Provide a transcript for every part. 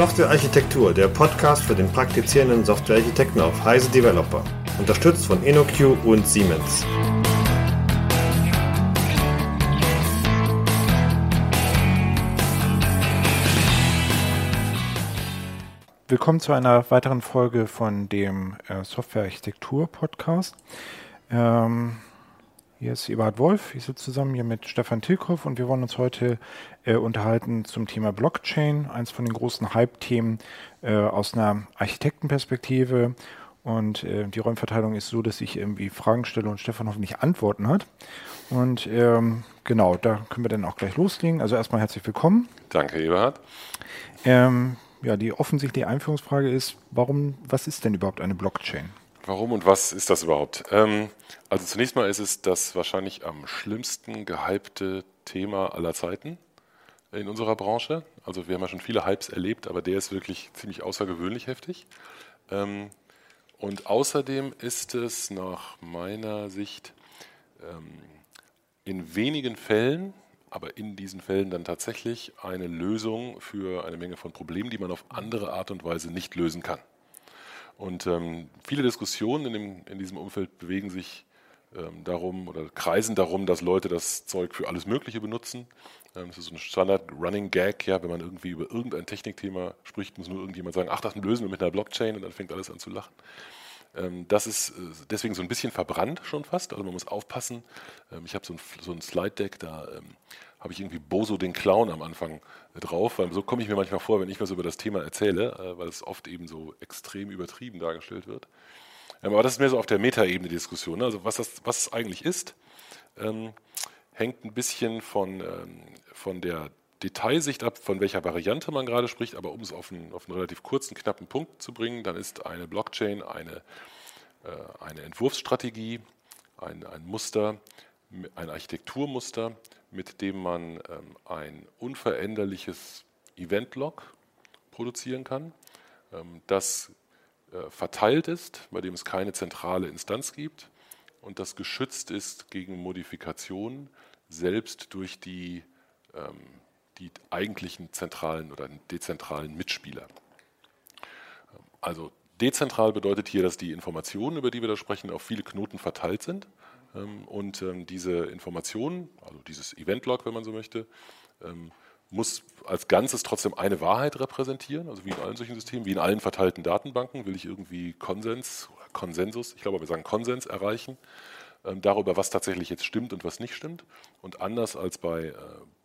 Softwarearchitektur, der Podcast für den praktizierenden Softwarearchitekten auf Heise Developer. Unterstützt von InnoQ und Siemens. Willkommen zu einer weiteren Folge von dem äh, Softwarearchitektur-Podcast. Ähm, hier ist Eberhard Wolf. Ich sitze zusammen hier mit Stefan Tilkoff und wir wollen uns heute äh, unterhalten zum Thema Blockchain, eins von den großen Hype-Themen äh, aus einer Architektenperspektive. Und äh, die Räumverteilung ist so, dass ich irgendwie Fragen stelle und Stefan hoffentlich Antworten hat. Und ähm, genau, da können wir dann auch gleich loslegen. Also erstmal herzlich willkommen. Danke, Eberhard. Ähm, ja, die offensichtliche Einführungsfrage ist, warum, was ist denn überhaupt eine Blockchain? Warum und was ist das überhaupt? Ähm, also zunächst mal ist es das wahrscheinlich am schlimmsten gehypte Thema aller Zeiten in unserer Branche. Also wir haben ja schon viele Hypes erlebt, aber der ist wirklich ziemlich außergewöhnlich heftig. Ähm, und außerdem ist es nach meiner Sicht ähm, in wenigen Fällen, aber in diesen Fällen dann tatsächlich eine Lösung für eine Menge von Problemen, die man auf andere Art und Weise nicht lösen kann. Und ähm, viele Diskussionen in, dem, in, diesem Umfeld bewegen sich ähm, darum oder kreisen darum, dass Leute das Zeug für alles Mögliche benutzen. Ähm, das ist so ein Standard-Running-Gag, ja, wenn man irgendwie über irgendein Technikthema spricht, muss nur irgendjemand sagen, ach, das lösen wir mit einer Blockchain und dann fängt alles an zu lachen. Ähm, das ist äh, deswegen so ein bisschen verbrannt schon fast, also man muss aufpassen. Ähm, ich habe so ein, so ein Slide-Deck, da ähm, habe ich irgendwie Boso den Clown am Anfang drauf, weil so komme ich mir manchmal vor, wenn ich was über das Thema erzähle, äh, weil es oft eben so extrem übertrieben dargestellt wird. Ähm, aber das ist mehr so auf der Metaebene Diskussion. Ne? Also was das was es eigentlich ist, ähm, hängt ein bisschen von, ähm, von der Detailsicht ab, von welcher Variante man gerade spricht, aber um es auf einen, auf einen relativ kurzen, knappen Punkt zu bringen, dann ist eine Blockchain eine, äh, eine Entwurfsstrategie, ein, ein Muster, ein Architekturmuster, mit dem man ähm, ein unveränderliches Event-Log produzieren kann, ähm, das äh, verteilt ist, bei dem es keine zentrale Instanz gibt und das geschützt ist gegen Modifikationen, selbst durch die, ähm, die eigentlichen zentralen oder dezentralen Mitspieler. Also dezentral bedeutet hier, dass die Informationen, über die wir da sprechen, auf viele Knoten verteilt sind und ähm, diese Informationen, also dieses Event-Log, wenn man so möchte, ähm, muss als Ganzes trotzdem eine Wahrheit repräsentieren, also wie in allen solchen Systemen, wie in allen verteilten Datenbanken will ich irgendwie Konsens oder Konsensus, ich glaube, wir sagen Konsens erreichen darüber, was tatsächlich jetzt stimmt und was nicht stimmt. Und anders als bei, äh,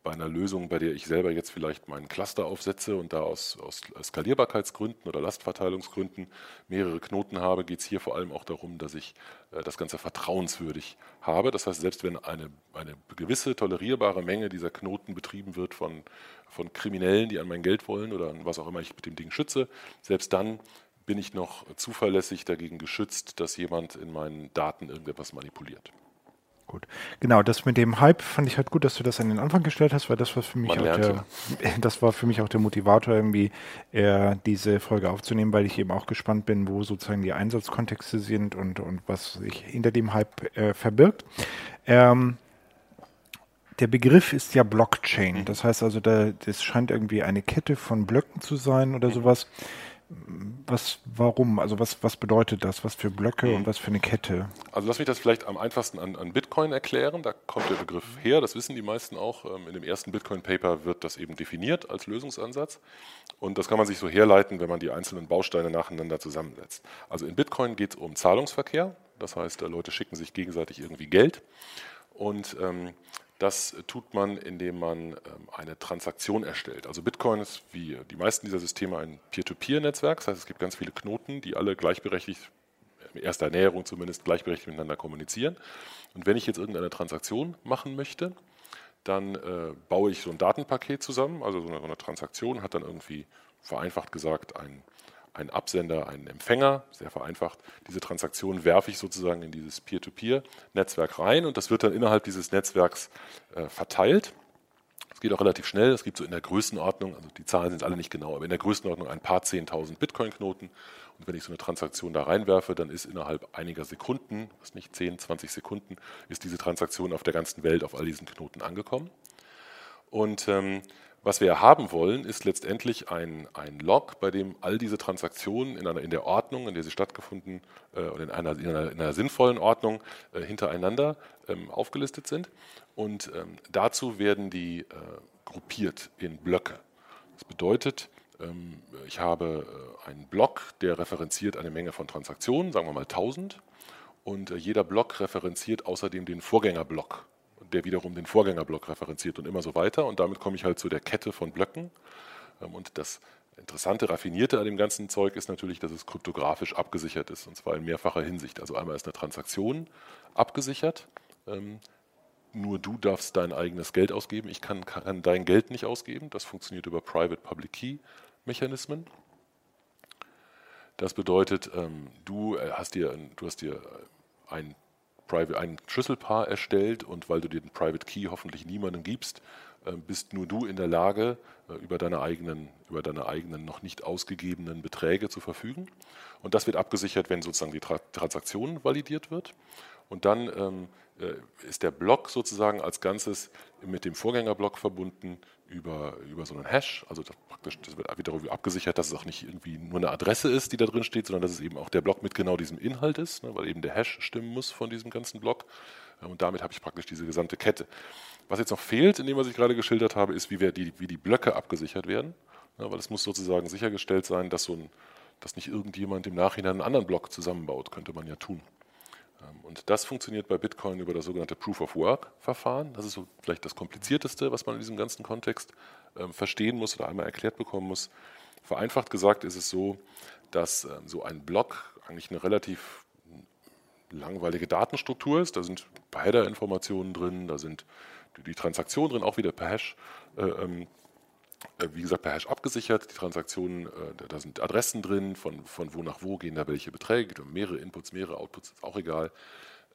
bei einer Lösung, bei der ich selber jetzt vielleicht meinen Cluster aufsetze und da aus, aus Skalierbarkeitsgründen oder Lastverteilungsgründen mehrere Knoten habe, geht es hier vor allem auch darum, dass ich äh, das Ganze vertrauenswürdig habe. Das heißt, selbst wenn eine, eine gewisse tolerierbare Menge dieser Knoten betrieben wird von, von Kriminellen, die an mein Geld wollen oder an was auch immer ich mit dem Ding schütze, selbst dann bin ich noch zuverlässig dagegen geschützt, dass jemand in meinen Daten irgendetwas manipuliert. Gut. Genau, das mit dem Hype fand ich halt gut, dass du das an den Anfang gestellt hast, weil das war für mich auch der, das war für mich auch der Motivator, irgendwie äh, diese Folge aufzunehmen, weil ich eben auch gespannt bin, wo sozusagen die Einsatzkontexte sind und, und was sich hinter dem Hype äh, verbirgt. Ähm, der Begriff ist ja Blockchain. Mhm. Das heißt also, da, das scheint irgendwie eine Kette von Blöcken zu sein oder mhm. Was, warum? Also was, was bedeutet das? Was für Blöcke und was für eine Kette? Also lass mich das vielleicht am einfachsten an, an Bitcoin erklären. Da kommt der Begriff her, das wissen die meisten auch. Ähm, in dem ersten Bitcoin-Paper wird das eben definiert als Lösungsansatz. Und das kann man sich so herleiten, wenn man die einzelnen Bausteine nacheinander zusammensetzt. Also in Bitcoin geht es um Zahlungsverkehr. Das heißt, Leute schicken sich gegenseitig irgendwie Geld. Und ähm, das tut man, indem man ähm, eine Transaktion erstellt. Also Bitcoin ist wie die meisten dieser Systeme ein Peer-to-Peer-Netzwerk. Das heißt, es gibt ganz viele Knoten, die alle gleichberechtigt, in erster Näherung zumindest, gleichberechtigt miteinander kommunizieren. Und wenn ich jetzt irgendeine Transaktion machen möchte, dann äh, baue ich so ein Datenpaket zusammen. Also so eine, so eine Transaktion hat dann irgendwie vereinfacht gesagt ein ein Absender, einen Empfänger, sehr vereinfacht. Diese Transaktion werfe ich sozusagen in dieses Peer-to-Peer-Netzwerk rein und das wird dann innerhalb dieses Netzwerks äh, verteilt. Es geht auch relativ schnell. Es gibt so in der Größenordnung, also die Zahlen sind alle nicht genau, aber in der Größenordnung ein paar 10.000 Bitcoin-Knoten. Und wenn ich so eine Transaktion da reinwerfe, dann ist innerhalb einiger Sekunden, was nicht 10, 20 Sekunden, ist diese Transaktion auf der ganzen Welt auf all diesen Knoten angekommen. Und ähm, was wir haben wollen, ist letztendlich ein, ein Log, bei dem all diese Transaktionen in, einer, in der Ordnung, in der sie stattgefunden äh, oder in einer, in, einer, in einer, sinnvollen Ordnung äh, hintereinander ähm, aufgelistet sind. Und ähm, dazu werden die äh, gruppiert in Blöcke. Das bedeutet, ähm, ich habe äh, einen Block, der referenziert eine Menge von Transaktionen, sagen wir mal 1000. Und äh, jeder Block referenziert außerdem den Vorgängerblock der wiederum den Vorgängerblock referenziert und immer so weiter. Und damit komme ich halt zu der Kette von Blöcken. Ähm, und das interessante, raffinierte an dem ganzen Zeug ist natürlich, dass es kryptografisch abgesichert ist, und zwar in mehrfacher Hinsicht. Also einmal ist eine Transaktion abgesichert. Ähm, nur du darfst dein eigenes Geld ausgeben. Ich kann, kann dein Geld nicht ausgeben. Das funktioniert über Private Public Key Mechanismen. Das bedeutet, ähm, du äh, hast dir, du hast dir ein ein Schlüsselpaar erstellt und weil du den Private Key hoffentlich niemandem gibst, äh, bist nur du in der Lage, äh, über deine eigenen, über deine eigenen noch nicht ausgegebenen Beträge zu verfügen. Und das wird abgesichert, wenn sozusagen die Transaktion validiert wird. Und dann ähm, äh, ist der Block sozusagen als Ganzes mit dem Vorgängerblock verbunden über, über so einen Hash. Also das, praktisch, das wird darüber abgesichert, dass es auch nicht irgendwie nur eine Adresse ist, die da drin steht, sondern dass es eben auch der Block mit genau diesem Inhalt ist, ne, weil eben der Hash stimmen muss von diesem ganzen Block. Und damit habe ich praktisch diese gesamte Kette. Was jetzt noch fehlt, in dem, was ich gerade geschildert habe, ist, wie, wir die, wie die Blöcke abgesichert werden. Ja, weil es muss sozusagen sichergestellt sein, dass, so ein, dass nicht irgendjemand im Nachhinein einen anderen Block zusammenbaut. Könnte man ja tun. Ähm, und das funktioniert bei Bitcoin über das sogenannte Proof of Work-Verfahren. Das ist so vielleicht das Komplizierteste, was man in diesem ganzen Kontext ähm, verstehen muss oder einmal erklärt bekommen muss. Vereinfacht gesagt ist es so, dass ähm, so ein Block eigentlich eine relativ langweilige Datenstruktur ist. Da sind Header-Informationen drin, da sind die Transaktionen drin, auch wieder per Hash. Äh, wie gesagt, per Hash abgesichert. Die Transaktionen, äh, da sind Adressen drin, von, von wo nach wo gehen da welche Beträge, mehrere Inputs, mehrere Outputs, ist auch egal.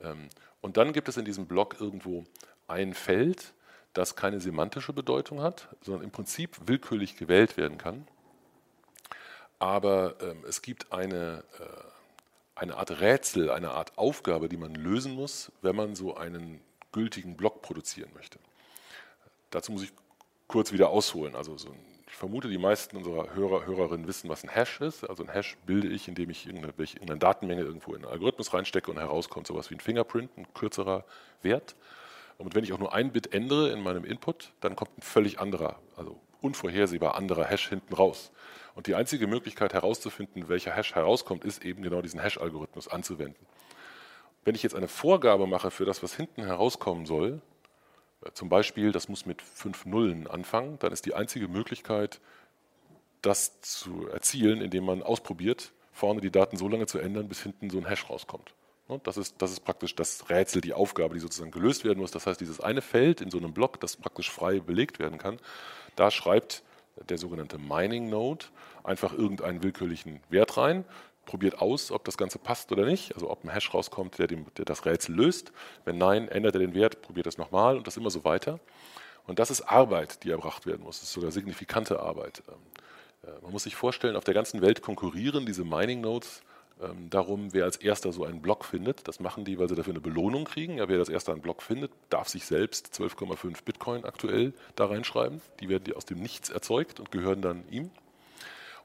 Ähm, und dann gibt es in diesem Block irgendwo ein Feld, das keine semantische Bedeutung hat, sondern im Prinzip willkürlich gewählt werden kann. Aber ähm, es gibt eine, äh, eine Art Rätsel, eine Art Aufgabe, die man lösen muss, wenn man so einen gültigen Block produzieren möchte. Dazu muss ich kurz wieder ausholen. Also so, ich vermute, die meisten unserer Hörer, Hörerinnen wissen, was ein Hash ist. Also ein Hash bilde ich, indem ich irgendeine, irgendeine Datenmenge irgendwo in einen Algorithmus reinstecke und herauskommt sowas wie ein Fingerprint, ein kürzerer Wert. Und wenn ich auch nur ein Bit ändere in meinem Input, dann kommt ein völlig anderer, also unvorhersehbar anderer Hash hinten raus. Und die einzige Möglichkeit herauszufinden, welcher Hash herauskommt, ist eben genau diesen Hash-Algorithmus anzuwenden. Wenn ich jetzt eine Vorgabe mache für das, was hinten herauskommen soll, zum Beispiel, das muss mit fünf Nullen anfangen, dann ist die einzige Möglichkeit, das zu erzielen, indem man ausprobiert, vorne die Daten so lange zu ändern, bis hinten so ein Hash rauskommt. Das ist, das ist praktisch das Rätsel, die Aufgabe, die sozusagen gelöst werden muss. Das heißt, dieses eine Feld in so einem Block, das praktisch frei belegt werden kann, da schreibt der sogenannte Mining Node einfach irgendeinen willkürlichen Wert rein probiert aus, ob das Ganze passt oder nicht, also ob ein Hash rauskommt, der, dem, der das Rätsel löst. Wenn nein, ändert er den Wert, probiert es nochmal und das immer so weiter. Und das ist Arbeit, die erbracht werden muss. Das ist sogar signifikante Arbeit. Ähm, äh, man muss sich vorstellen, auf der ganzen Welt konkurrieren diese Mining Nodes ähm, darum, wer als erster so einen Block findet. Das machen die, weil sie dafür eine Belohnung kriegen. Ja, wer als erster einen Block findet, darf sich selbst 12,5 Bitcoin aktuell da reinschreiben. Die werden aus dem Nichts erzeugt und gehören dann ihm.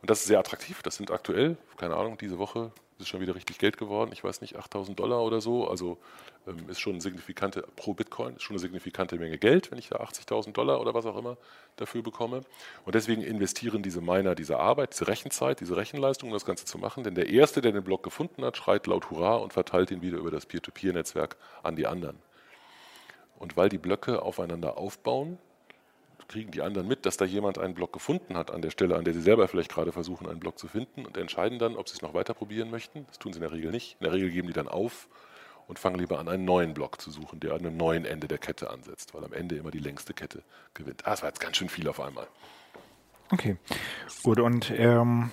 Und das ist sehr attraktiv. Das sind aktuell, keine Ahnung, diese Woche ist schon wieder richtig Geld geworden. Ich weiß nicht, 8000 Dollar oder so. Also ähm, ist schon eine signifikante, pro Bitcoin, ist schon eine signifikante Menge Geld, wenn ich da 80.000 Dollar oder was auch immer dafür bekomme. Und deswegen investieren diese Miner diese Arbeit, diese Rechenzeit, diese Rechenleistung, um das Ganze zu machen. Denn der Erste, der den Block gefunden hat, schreit laut Hurra und verteilt ihn wieder über das Peer-to-Peer-Netzwerk an die anderen. Und weil die Blöcke aufeinander aufbauen, kriegen die anderen mit, dass da jemand einen Block gefunden hat an der Stelle, an der sie selber vielleicht gerade versuchen, einen Block zu finden und entscheiden dann, ob sie es noch weiter probieren möchten. Das tun sie in der Regel nicht. In der Regel geben die dann auf und fangen lieber an, einen neuen Block zu suchen, der an einem neuen Ende der Kette ansetzt, weil am Ende immer die längste Kette gewinnt. Ah, das war jetzt ganz schön viel auf einmal. Okay, gut. Und ähm,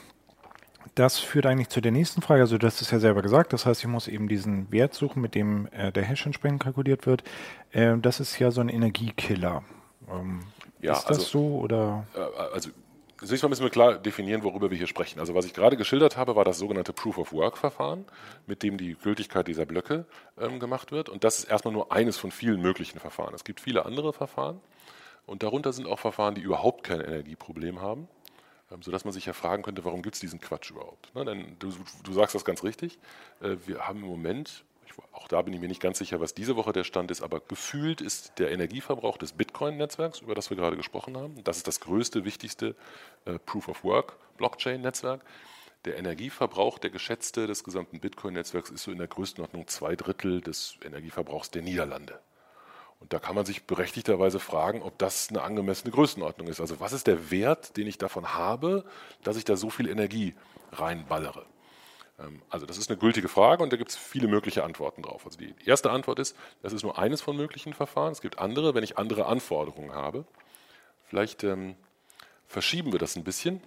das führt eigentlich zu der nächsten Frage. Also, du hast es ja selber gesagt. Das heißt, ich muss eben diesen Wert suchen, mit dem äh, der Hash entsprechend kalkuliert wird. Äh, das ist ja so ein Energiekiller. Ähm, ja, ist das also, so oder? Äh, also Zunächst mal müssen wir klar definieren, worüber wir hier sprechen. Also was ich gerade geschildert habe, war das sogenannte Proof-of-Work-Verfahren, mit dem die Gültigkeit dieser Blöcke ähm, gemacht wird. Und das ist erstmal nur eines von vielen möglichen Verfahren. Es gibt viele andere Verfahren. Und darunter sind auch Verfahren, die überhaupt kein Energieproblem haben, ähm, sodass man sich ja fragen könnte, warum gibt es diesen Quatsch überhaupt? Ne, denn du, du, sagst das ganz richtig. Äh, wir haben im Moment, auch da bin ich mir nicht ganz sicher, was diese Woche der Stand ist, aber gefühlt ist der Energieverbrauch des Bitcoin-Netzwerks, über das wir gerade gesprochen haben, das ist das größte, wichtigste äh, Proof-of-Work-Blockchain-Netzwerk, der Energieverbrauch, der geschätzte des gesamten Bitcoin-Netzwerks, ist so in der Größenordnung zwei Drittel des Energieverbrauchs der Niederlande. Und da kann man sich berechtigterweise fragen, ob das eine angemessene Größenordnung ist. Also was ist der Wert, den ich davon habe, dass ich da so viel Energie reinballere? Ähm, also das ist eine gültige Frage und da gibt es viele mögliche Antworten drauf. Also die erste Antwort ist, das ist nur eines von möglichen Verfahren. Es gibt andere, wenn ich andere Anforderungen habe. Vielleicht ähm, verschieben wir das ein bisschen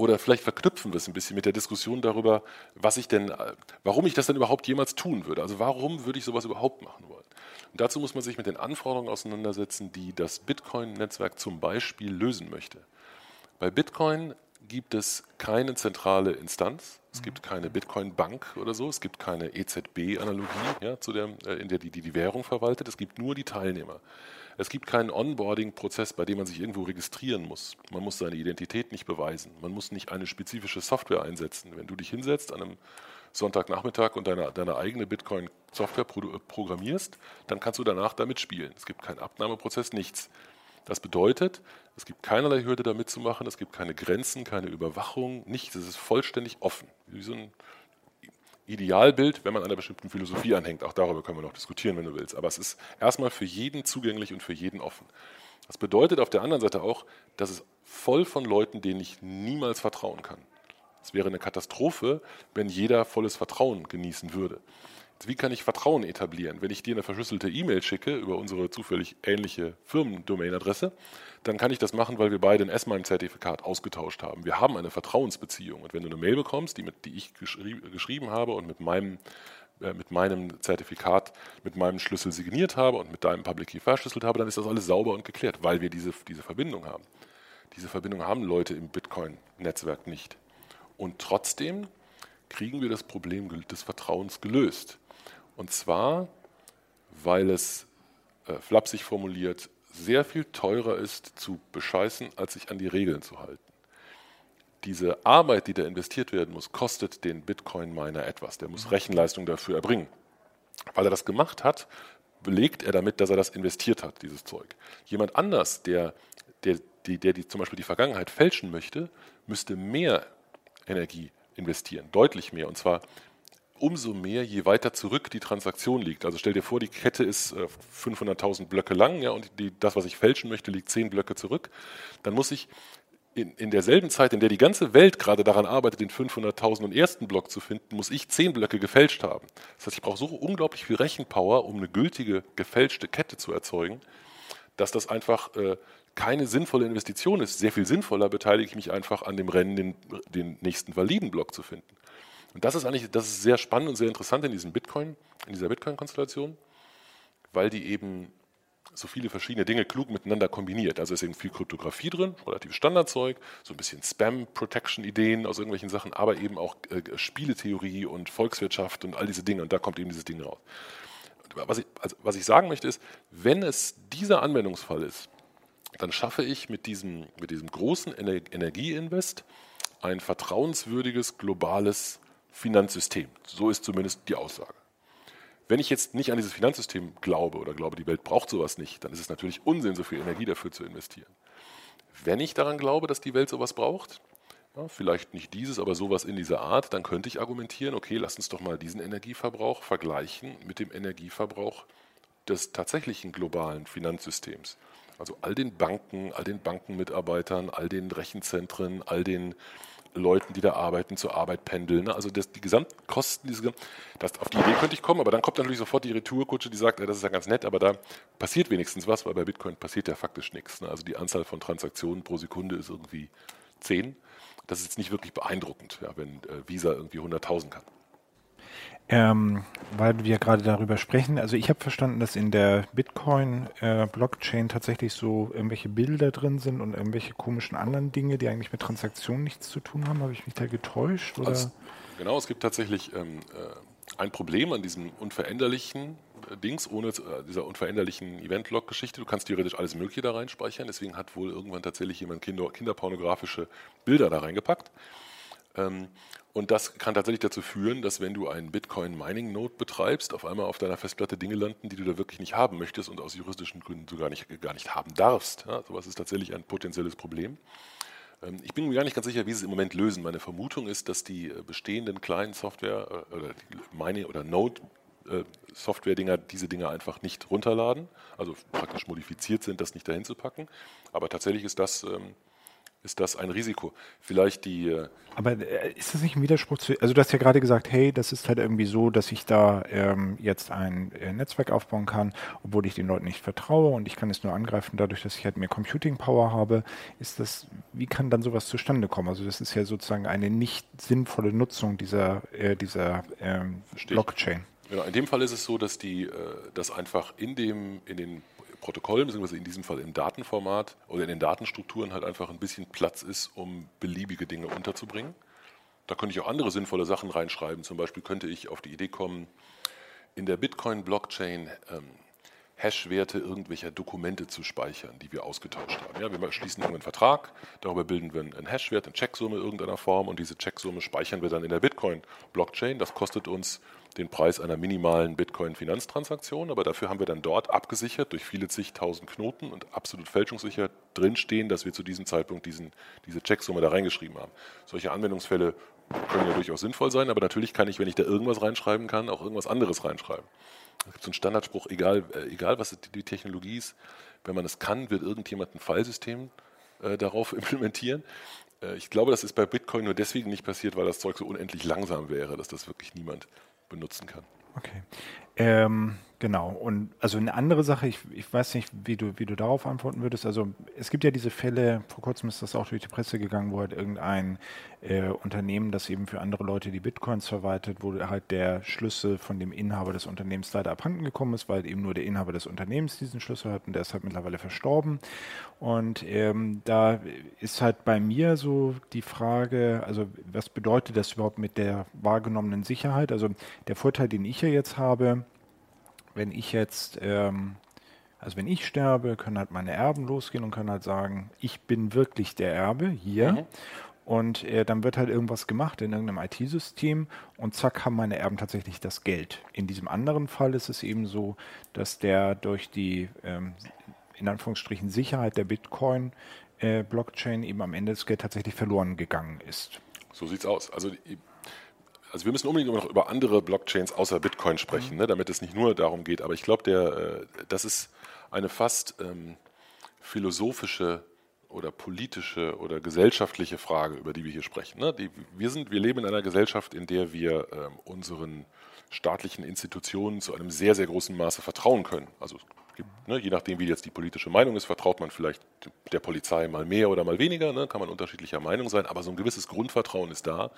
oder vielleicht verknüpfen wir es ein bisschen mit der Diskussion darüber, was ich denn, warum ich das denn überhaupt jemals tun würde. Also warum würde ich sowas überhaupt machen wollen? Und dazu muss man sich mit den Anforderungen auseinandersetzen, die das Bitcoin-Netzwerk zum Beispiel lösen möchte. Bei Bitcoin gibt es keine zentrale Instanz, es gibt keine Bitcoin-Bank oder so, es gibt keine EZB-Analogie, ja, äh, in der die, die die Währung verwaltet, es gibt nur die Teilnehmer. Es gibt keinen Onboarding-Prozess, bei dem man sich irgendwo registrieren muss. Man muss seine Identität nicht beweisen. Man muss nicht eine spezifische Software einsetzen. Wenn du dich hinsetzt an einem Sonntagnachmittag und deine, deine eigene Bitcoin-Software pro, programmierst, dann kannst du danach damit spielen. Es gibt keinen Abnahmeprozess, nichts. Das bedeutet, es gibt keinerlei Hürde, da mitzumachen, es gibt keine Grenzen, keine Überwachung, nichts. Es ist vollständig offen. Wie so ein Idealbild, wenn man einer bestimmten Philosophie anhängt. Auch darüber können wir noch diskutieren, wenn du willst. Aber es ist erstmal für jeden zugänglich und für jeden offen. Das bedeutet auf der anderen Seite auch, dass es voll von Leuten, denen ich niemals vertrauen kann. Es wäre eine Katastrophe, wenn jeder volles Vertrauen genießen würde. Wie kann ich Vertrauen etablieren? Wenn ich dir eine verschlüsselte E-Mail schicke über unsere zufällig ähnliche Firmendomainadresse, dann kann ich das machen, weil wir beide ein S-MIME-Zertifikat ausgetauscht haben. Wir haben eine Vertrauensbeziehung. Und wenn du eine Mail bekommst, die, mit, die ich geschrie geschrieben habe und mit meinem, äh, mit meinem Zertifikat, mit meinem Schlüssel signiert habe und mit deinem Public Key verschlüsselt habe, dann ist das alles sauber und geklärt, weil wir diese, diese Verbindung haben. Diese Verbindung haben Leute im Bitcoin-Netzwerk nicht. Und trotzdem kriegen wir das Problem des Vertrauens gelöst. Und zwar, weil es, äh, flapsig formuliert, sehr viel teurer ist zu bescheißen, als sich an die Regeln zu halten. Diese Arbeit, die da investiert werden muss, kostet den Bitcoin-Miner etwas. Der muss Rechenleistung dafür erbringen. Weil er das gemacht hat, belegt er damit, dass er das investiert hat, dieses Zeug. Jemand anders, der, der, die, der die, zum Beispiel die Vergangenheit fälschen möchte, müsste mehr Energie investieren, deutlich mehr. Und zwar umso mehr, je weiter zurück die Transaktion liegt. Also stell dir vor, die Kette ist 500.000 äh, Blöcke lang ja, und die, das, was ich fälschen möchte, liegt 10 Blöcke zurück. Dann muss ich in, in derselben Zeit, in der die ganze Welt gerade daran arbeitet, den 500.000 ersten Block zu finden, muss ich 10 Blöcke gefälscht haben. Das heißt, ich brauche so unglaublich viel Rechenpower, um eine gültige gefälschte Kette zu erzeugen, dass das einfach äh, keine sinnvolle Investition ist. Sehr viel sinnvoller beteilige ich mich einfach an dem Rennen, den, den nächsten validen Block zu finden. Und das ist eigentlich, das ist sehr spannend und sehr interessant in diesem Bitcoin, in dieser Bitcoin-Konstellation, weil die eben so viele verschiedene Dinge klug miteinander kombiniert. Also ist eben viel Kryptographie drin, relativ Standardzeug, so ein bisschen Spam-Protection-Ideen aus irgendwelchen Sachen, aber eben auch äh, Spieletheorie und Volkswirtschaft und all diese Dinge. Und da kommt eben dieses Ding raus. Was ich, also, was ich sagen möchte ist, wenn es dieser Anwendungsfall ist, dann schaffe ich mit diesem, mit diesem großen Energieinvest ein vertrauenswürdiges globales Finanzsystem. So ist zumindest die Aussage. Wenn ich jetzt nicht an dieses Finanzsystem glaube oder glaube, die Welt braucht sowas nicht, dann ist es natürlich Unsinn, so viel Energie dafür zu investieren. Wenn ich daran glaube, dass die Welt sowas braucht, ja, vielleicht nicht dieses, aber sowas in dieser Art, dann könnte ich argumentieren, okay, lass uns doch mal diesen Energieverbrauch vergleichen mit dem Energieverbrauch des tatsächlichen globalen Finanzsystems. Also all den Banken, all den Bankenmitarbeitern, all den Rechenzentren, all den Leuten, die da arbeiten, zur Arbeit pendeln. Ne? Also das, die Gesamtkosten, diese, das, auf die Idee könnte ich kommen, aber dann kommt natürlich sofort die Retourkutsche, die sagt, ja, das ist ja ganz nett, aber da passiert wenigstens was, weil bei Bitcoin passiert ja faktisch nichts. Ne? Also die Anzahl von Transaktionen pro Sekunde ist irgendwie 10. Das ist jetzt nicht wirklich beeindruckend, ja, wenn äh, Visa irgendwie 100.000 kann. Ähm, weil wir gerade darüber sprechen, also ich habe verstanden, dass in der Bitcoin-Blockchain äh, tatsächlich so irgendwelche Bilder drin sind und irgendwelche komischen anderen Dinge, die eigentlich mit Transaktionen nichts zu tun haben. Habe ich mich da getäuscht? Oder? Also, genau, es gibt tatsächlich ähm, äh, ein Problem an diesem unveränderlichen Dings, ohne dieser unveränderlichen Event-Log-Geschichte. Du kannst theoretisch alles Mögliche da reinspeichern. Deswegen hat wohl irgendwann tatsächlich jemand kinder, kinderpornografische Bilder da reingepackt. Ähm, und das kann tatsächlich dazu führen, dass wenn du einen Bitcoin-Mining-Node betreibst, auf einmal auf deiner Festplatte Dinge landen, die du da wirklich nicht haben möchtest und aus juristischen Gründen sogar nicht, gar nicht haben darfst. Ja, sowas ist tatsächlich ein potenzielles Problem. Ähm, ich bin mir gar nicht ganz sicher, wie sie es im Moment lösen. Meine Vermutung ist, dass die äh, bestehenden kleinen Software äh, oder Mining oder Node äh, Software-Dinger diese Dinge einfach nicht runterladen, also praktisch modifiziert sind, das nicht dahin zu packen. Aber tatsächlich ist das ähm, ist das ein Risiko. Vielleicht die. Äh, Aber äh, ist das nicht ein Widerspruch zu. Also, du hast ja gerade gesagt, hey, das ist halt irgendwie so, dass ich da ähm, jetzt ein äh, Netzwerk aufbauen kann, obwohl ich den Leuten nicht vertraue und ich kann es nur angreifen, dadurch, dass ich halt mehr Computing Power habe. Ist das. Wie kann dann sowas zustande kommen? Also, das ist ja sozusagen eine nicht sinnvolle Nutzung dieser, äh, dieser ähm, Blockchain. Genau, in dem Fall ist es so, dass die, äh, dass einfach in dem, in den Protokoll, beziehungsweise in diesem Fall im Datenformat oder in den Datenstrukturen halt einfach ein bisschen Platz ist, um beliebige Dinge unterzubringen. Da könnte ich auch andere sinnvolle Sachen reinschreiben. Zum Beispiel könnte ich auf die Idee kommen, in der Bitcoin-Blockchain ähm, Hash-Werte irgendwelcher Dokumente zu speichern, die wir ausgetauscht haben. Ja, wir schließen irgendeinen Vertrag, darüber bilden wir einen Hash-Wert, eine Checksumme irgendeiner Form und diese Checksumme speichern wir dann in der Bitcoin-Blockchain. Das kostet uns den Preis einer minimalen Bitcoin-Finanztransaktion, aber dafür haben wir dann dort abgesichert durch viele zigtausend Knoten und absolut fälschungssicher drinstehen, dass wir zu diesem Zeitpunkt diesen, diese Checksumme da reingeschrieben haben. Solche Anwendungsfälle können ja durchaus sinnvoll sein, aber natürlich kann ich, wenn ich da irgendwas reinschreiben kann, auch irgendwas anderes reinschreiben. Es gibt so einen Standardspruch, egal, äh, egal was die Technologie ist, wenn man es kann, wird irgendjemand ein Fallsystem äh, darauf implementieren. Äh, ich glaube, das ist bei Bitcoin nur deswegen nicht passiert, weil das Zeug so unendlich langsam wäre, dass das wirklich niemand benutzen kann. Okay. Ähm, genau. Und also eine andere Sache, ich, ich weiß nicht, wie du, wie du darauf antworten würdest. Also es gibt ja diese Fälle, vor kurzem ist das auch durch die Presse gegangen, wo halt irgendein äh, Unternehmen, das eben für andere Leute die Bitcoins verwaltet, wo halt der Schlüssel von dem Inhaber des Unternehmens leider abhanden gekommen ist, weil eben nur der Inhaber des Unternehmens diesen Schlüssel hat und der ist halt mittlerweile verstorben. Und ähm, da ist halt bei mir so die Frage, also was bedeutet das überhaupt mit der wahrgenommenen Sicherheit? Also der Vorteil, den ich ja jetzt habe, wenn ich jetzt, ähm, also wenn ich sterbe, können halt meine Erben losgehen und können halt sagen, ich bin wirklich der Erbe hier. Mhm. Und äh, dann wird halt irgendwas gemacht in irgendeinem IT-System und zack haben meine Erben tatsächlich das Geld. In diesem anderen Fall ist es eben so, dass der durch die ähm, in Anführungsstrichen Sicherheit der Bitcoin-Blockchain äh, eben am Ende das Geld tatsächlich verloren gegangen ist. So sieht's aus. Also also wir müssen unbedingt noch über andere Blockchains außer Bitcoin sprechen, mhm. ne, damit es nicht nur darum geht. Aber ich glaube, der, äh, das ist eine fast ähm, philosophische oder politische oder gesellschaftliche Frage, über die wir hier sprechen. Ne? Die, wir, sind, wir leben in einer Gesellschaft, in der wir ähm, unseren staatlichen Institutionen zu einem sehr, sehr großen Maße vertrauen können. Also ne, je nachdem, wie jetzt die politische Meinung ist, vertraut man vielleicht der Polizei mal mehr oder mal weniger, ne, kann man unterschiedlicher Meinung sein, aber so ein gewisses Grundvertrauen ist da.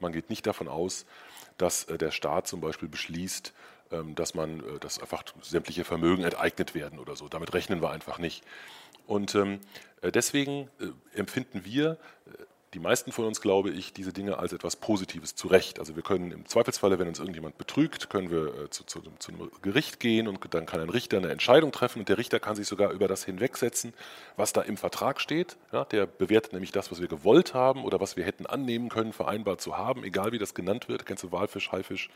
Man geht nicht davon aus, dass äh, der Staat zum Beispiel beschließt, ähm, dass man, äh, dass einfach sämtliche Vermögen enteignet werden oder so. Damit rechnen wir einfach nicht. Und ähm, äh, deswegen äh, empfinden wir äh, die meisten von uns, glaube ich, diese Dinge als etwas Positives zurecht. Also wir können im Zweifelsfalle, wenn uns irgendjemand betrügt, können wir äh, zu, zu, zu, einem Gericht gehen und dann kann ein Richter eine Entscheidung treffen und der Richter kann sich sogar über das hinwegsetzen, was da im Vertrag steht. Ja, der bewertet nämlich das, was wir gewollt haben oder was wir hätten annehmen können, vereinbart zu haben, egal wie das genannt wird. Kennst du Walfisch, Haifisch,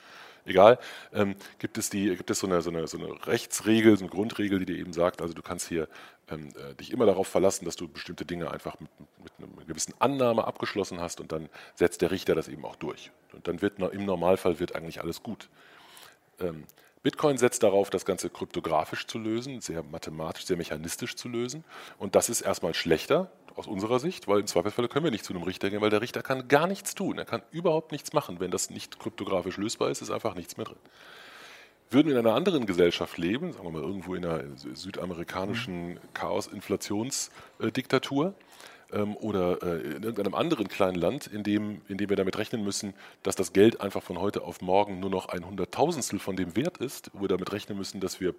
egal. Ähm, gibt es, die, gibt es so, eine, so, eine, so eine Rechtsregel, so eine Grundregel, die dir eben sagt, also du kannst hier ähm, äh, dich immer darauf verlassen, dass du bestimmte Dinge einfach mit, mit einer gewissen Annahme abgeschlossen hast und dann setzt der Richter das eben auch durch. Und dann wird im Normalfall wird eigentlich alles gut. Ähm, Bitcoin setzt darauf, das Ganze kryptografisch zu lösen, sehr mathematisch, sehr mechanistisch zu lösen. Und das ist erstmal schlechter aus unserer Sicht, weil im Zweifelsfall können wir nicht zu einem Richter gehen, weil der Richter kann gar nichts tun. Er kann überhaupt nichts machen. Wenn das nicht kryptografisch lösbar ist, ist einfach nichts mehr drin. Würden wir in einer anderen Gesellschaft leben, sagen wir mal irgendwo in einer südamerikanischen Chaos-Inflationsdiktatur ähm, oder äh, in irgendeinem anderen kleinen Land, in dem, in dem wir damit rechnen müssen, dass das Geld einfach von heute auf morgen nur noch ein Hunderttausendstel von dem Wert ist, wo wir damit rechnen müssen, dass wir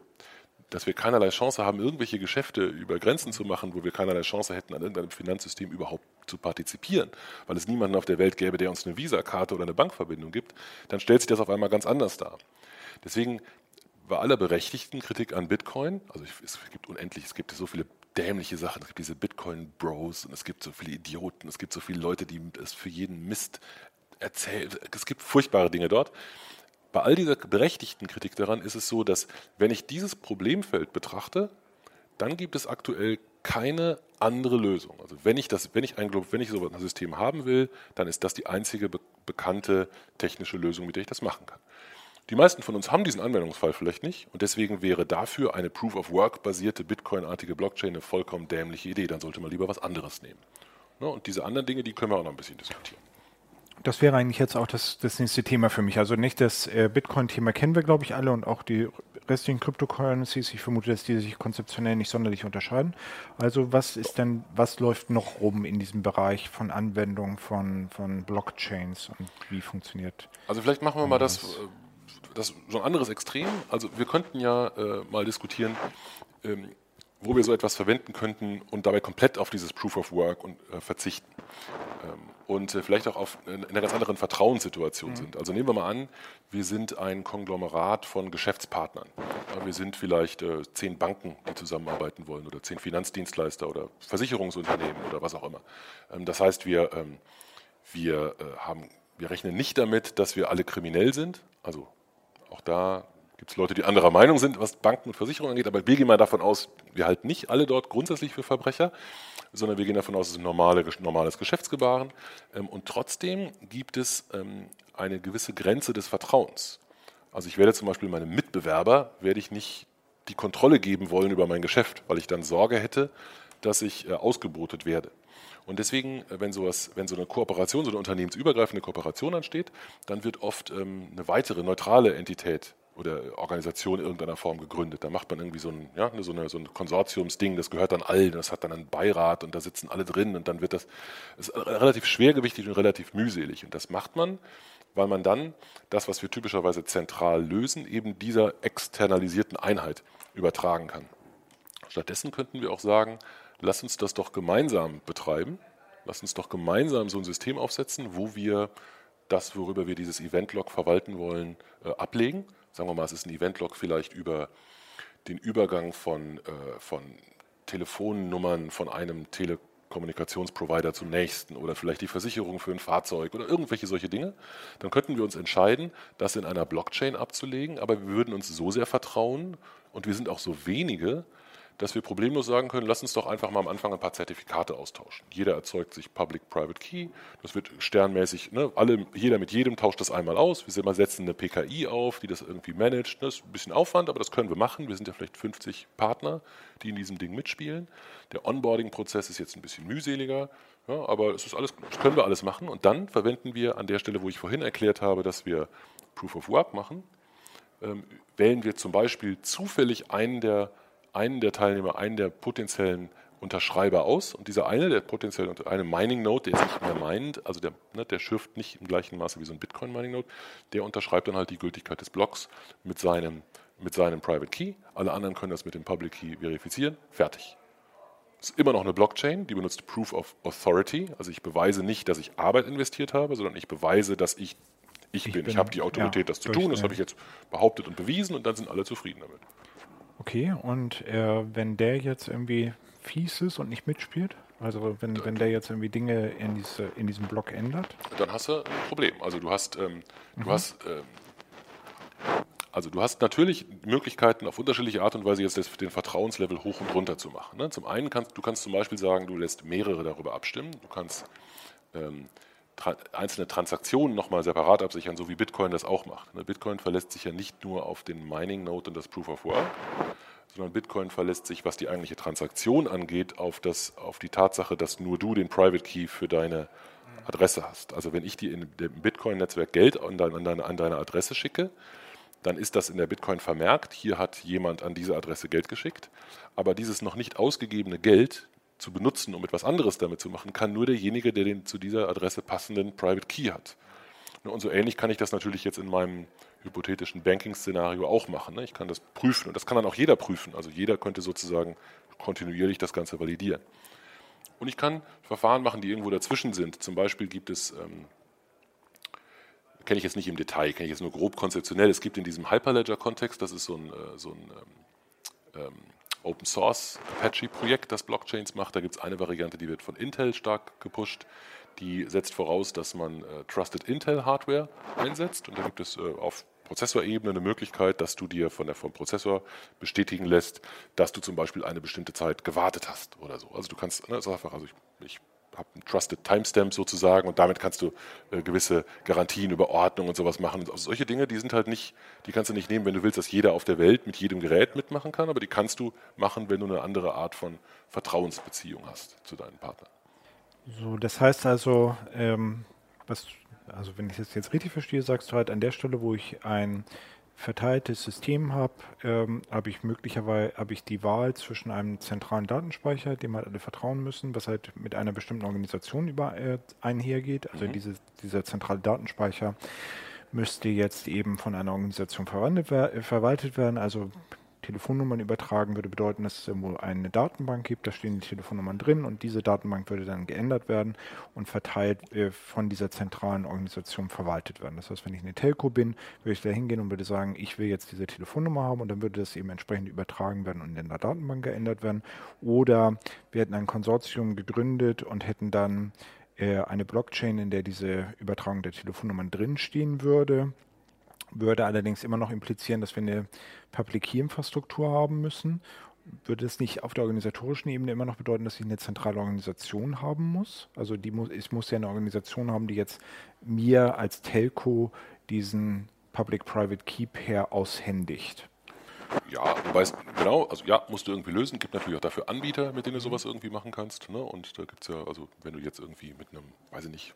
dass wir keinerlei Chance haben, irgendwelche Geschäfte über Grenzen zu machen, wo wir keinerlei Chance hätten, an irgendeinem Finanzsystem überhaupt zu partizipieren, weil es niemanden auf der Welt gäbe, der uns eine Visakarte oder eine Bankverbindung gibt, dann stellt sich das auf einmal ganz anders dar. Deswegen bei aller berechtigten Kritik an Bitcoin, also es gibt unendlich, es gibt so viele dämliche Sachen, es gibt diese Bitcoin-Bros und es gibt so viele Idioten, es gibt so viele Leute, die es für jeden Mist erzählen, es gibt furchtbare Dinge dort. Bei all dieser berechtigten Kritik daran ist es so, dass wenn ich dieses Problemfeld betrachte, dann gibt es aktuell keine andere Lösung. Also wenn ich das, wenn ich ein, wenn ich so ein System haben will, dann ist das die einzige be bekannte technische Lösung, mit der ich das machen kann. Die meisten von uns haben diesen Anwendungsfall vielleicht nicht und deswegen wäre dafür eine Proof of Work basierte Bitcoin-artige Blockchain eine vollkommen dämliche Idee. Dann sollte man lieber was anderes nehmen. Ne, und diese anderen Dinge, die können wir auch noch ein bisschen diskutieren. Das wäre eigentlich jetzt auch das, das nächste Thema für mich. Also nicht das äh, Bitcoin-Thema kennen wir, glaube ich, alle und auch die restlichen Cryptocurrencies. Ich vermute, dass die sich konzeptionell nicht sonderlich unterscheiden. Also was ist denn, was läuft noch rum in diesem Bereich von Anwendung von, von Blockchains und wie funktioniert? Also vielleicht machen wir mal das, äh, das so ein anderes Extrem. Also wir könnten ja äh, mal diskutieren, ähm, wo wir so etwas verwenden könnten und dabei komplett auf dieses Proof of Work und, äh, verzichten. Ähm, und äh, vielleicht auch auf, in einer ganz anderen Vertrauenssituation mhm. sind. Also nehmen wir mal an, wir sind ein Konglomerat von Geschäftspartnern. Wir sind vielleicht äh, zehn Banken, die zusammenarbeiten wollen oder zehn Finanzdienstleister oder Versicherungsunternehmen oder was auch immer. Ähm, das heißt, wir, ähm, wir, äh, haben, wir rechnen nicht damit, dass wir alle kriminell sind. Also auch da gibt es Leute, die anderer Meinung sind, was Banken und Versicherungen angeht, aber wir gehen mal davon aus, wir halten nicht alle dort grundsätzlich für Verbrecher, sondern wir gehen davon aus, es ist ein normale, normales Geschäftsgebaren. Ähm, und trotzdem gibt es ähm, eine gewisse Grenze des Vertrauens. Also ich werde zum Beispiel meinem Mitbewerber, werde ich nicht die Kontrolle geben wollen über mein Geschäft, weil ich dann Sorge hätte, dass ich äh, ausgebotet werde. Und deswegen, äh, wenn, sowas, wenn so eine Kooperation, so eine unternehmensübergreifende Kooperation ansteht, dann wird oft ähm, eine weitere neutrale Entität oder Organisation in irgendeiner Form gegründet. Da macht man irgendwie so ein, ja, so, eine, so ein Konsortiumsding, das gehört dann allen, das hat dann einen Beirat und da sitzen alle drin und dann wird das, das ist relativ schwergewichtig und relativ mühselig. Und das macht man, weil man dann das, was wir typischerweise zentral lösen, eben dieser externalisierten Einheit übertragen kann. Stattdessen könnten wir auch sagen, lass uns das doch gemeinsam betreiben, lass uns doch gemeinsam so ein System aufsetzen, wo wir das, worüber wir dieses Event-Log verwalten wollen, äh, ablegen sagen wir mal, es ist ein Event-Log vielleicht über den Übergang von, äh, von Telefonnummern von einem Telekommunikationsprovider zum nächsten oder vielleicht die Versicherung für ein Fahrzeug oder irgendwelche solche Dinge, dann könnten wir uns entscheiden, das in einer Blockchain abzulegen, aber wir würden uns so sehr vertrauen und wir sind auch so wenige, dass wir problemlos sagen können, lass uns doch einfach mal am Anfang ein paar Zertifikate austauschen. Jeder erzeugt sich Public-Private Key, das wird sternmäßig, ne, alle, jeder mit jedem tauscht das einmal aus. Wir setzen eine PKI auf, die das irgendwie managt. Das ist ein bisschen Aufwand, aber das können wir machen. Wir sind ja vielleicht 50 Partner, die in diesem Ding mitspielen. Der Onboarding-Prozess ist jetzt ein bisschen mühseliger, ja, aber es ist alles, das können wir alles machen. Und dann verwenden wir an der Stelle, wo ich vorhin erklärt habe, dass wir Proof of Work machen, ähm, wählen wir zum Beispiel zufällig einen der einen der Teilnehmer, einen der potenziellen Unterschreiber aus und dieser eine, der potenziell eine Mining Node, der ist nicht mehr mined, also der, ne, der schürft nicht im gleichen Maße wie so ein Bitcoin Mining Node, der unterschreibt dann halt die Gültigkeit des Blocks mit seinem, mit seinem Private Key. Alle anderen können das mit dem Public Key verifizieren. Fertig. Es ist immer noch eine Blockchain, die benutzt Proof of Authority. Also ich beweise nicht, dass ich Arbeit investiert habe, sondern ich beweise, dass ich ich, ich bin. bin. Ich habe die Autorität, ja, das zu tun. Das habe ich jetzt behauptet und bewiesen und dann sind alle zufrieden damit. Okay, und äh, wenn der jetzt irgendwie fies ist und nicht mitspielt, also wenn, wenn der jetzt irgendwie Dinge in, diese, in diesem Block ändert? Dann hast du ein Problem. Also du hast, ähm, du mhm. hast ähm, also du hast natürlich Möglichkeiten, auf unterschiedliche Art und Weise jetzt den Vertrauenslevel hoch und runter zu machen. Ne? Zum einen kannst du kannst zum Beispiel sagen, du lässt mehrere darüber abstimmen. Du kannst ähm, einzelne Transaktionen nochmal separat absichern, so wie Bitcoin das auch macht. Ne? Bitcoin verlässt sich ja nicht nur auf den Mining Node und das Proof of Work, sondern Bitcoin verlässt sich, was die eigentliche Transaktion angeht, auf, das, auf die Tatsache, dass nur du den Private Key für deine Adresse hast. Also wenn ich dir in dem Bitcoin-Netzwerk Geld an deine, an deine Adresse schicke, dann ist das in der Bitcoin vermerkt. Hier hat jemand an diese Adresse Geld geschickt. Aber dieses noch nicht ausgegebene Geld zu benutzen, um etwas anderes damit zu machen, kann nur derjenige, der den zu dieser Adresse passenden Private Key hat. Und so ähnlich kann ich das natürlich jetzt in meinem hypothetischen Banking-Szenario auch machen. Ne? Ich kann das prüfen und das kann dann auch jeder prüfen. Also jeder könnte sozusagen kontinuierlich das Ganze validieren. Und ich kann Verfahren machen, die irgendwo dazwischen sind. Zum Beispiel gibt es ähm, kenne ich jetzt nicht im Detail, kenne ich jetzt nur grob konzeptionell. Es gibt in diesem Hyperledger-Kontext, das ist so ein, äh, so ein ähm, ähm, Open Source Apache-Projekt, das Blockchains macht. Da gibt es eine Variante, die wird von Intel stark gepusht. Die setzt voraus, dass man äh, Trusted Intel Hardware einsetzt. Und da gibt es äh, auf Prozessorebene eine Möglichkeit, dass du dir von der, vom Prozessor bestätigen lässt, dass du zum Beispiel eine bestimmte Zeit gewartet hast oder so. Also du kannst, ne, also ich, ich habe einen Trusted Timestamp sozusagen und damit kannst du äh, gewisse Garantien über Ordnung und sowas machen. Also solche Dinge, die sind halt nicht, die kannst du nicht nehmen, wenn du willst, dass jeder auf der Welt mit jedem Gerät mitmachen kann, aber die kannst du machen, wenn du eine andere Art von Vertrauensbeziehung hast zu deinen Partnern. So, das heißt also, ähm, was, also wenn ich das jetzt richtig verstehe, sagst du halt an der Stelle, wo ich ein verteiltes System habe, ähm, habe ich möglicherweise habe ich die Wahl zwischen einem zentralen Datenspeicher, dem halt alle vertrauen müssen, was halt mit einer bestimmten Organisation über, äh, einhergeht. Also mhm. diese, dieser zentrale Datenspeicher müsste jetzt eben von einer Organisation verwaltet, verwaltet werden. Also Telefonnummern übertragen, würde bedeuten, dass es irgendwo eine Datenbank gibt, da stehen die Telefonnummern drin und diese Datenbank würde dann geändert werden und verteilt äh, von dieser zentralen Organisation verwaltet werden. Das heißt, wenn ich eine Telco bin, würde ich da hingehen und würde sagen, ich will jetzt diese Telefonnummer haben und dann würde das eben entsprechend übertragen werden und in der Datenbank geändert werden. Oder wir hätten ein Konsortium gegründet und hätten dann äh, eine Blockchain, in der diese Übertragung der Telefonnummern drinstehen würde würde allerdings immer noch implizieren, dass wir eine Public Key Infrastruktur haben müssen. Würde es nicht auf der organisatorischen Ebene immer noch bedeuten, dass ich eine zentrale Organisation haben muss? Also die muss, ich muss ja eine Organisation haben, die jetzt mir als Telco diesen Public-Private Key Pair aushändigt. Ja, du weißt, genau, also ja, musst du irgendwie lösen. Gibt natürlich auch dafür Anbieter, mit denen du sowas irgendwie machen kannst. Ne? Und da gibt es ja, also wenn du jetzt irgendwie mit einem, weiß ich nicht,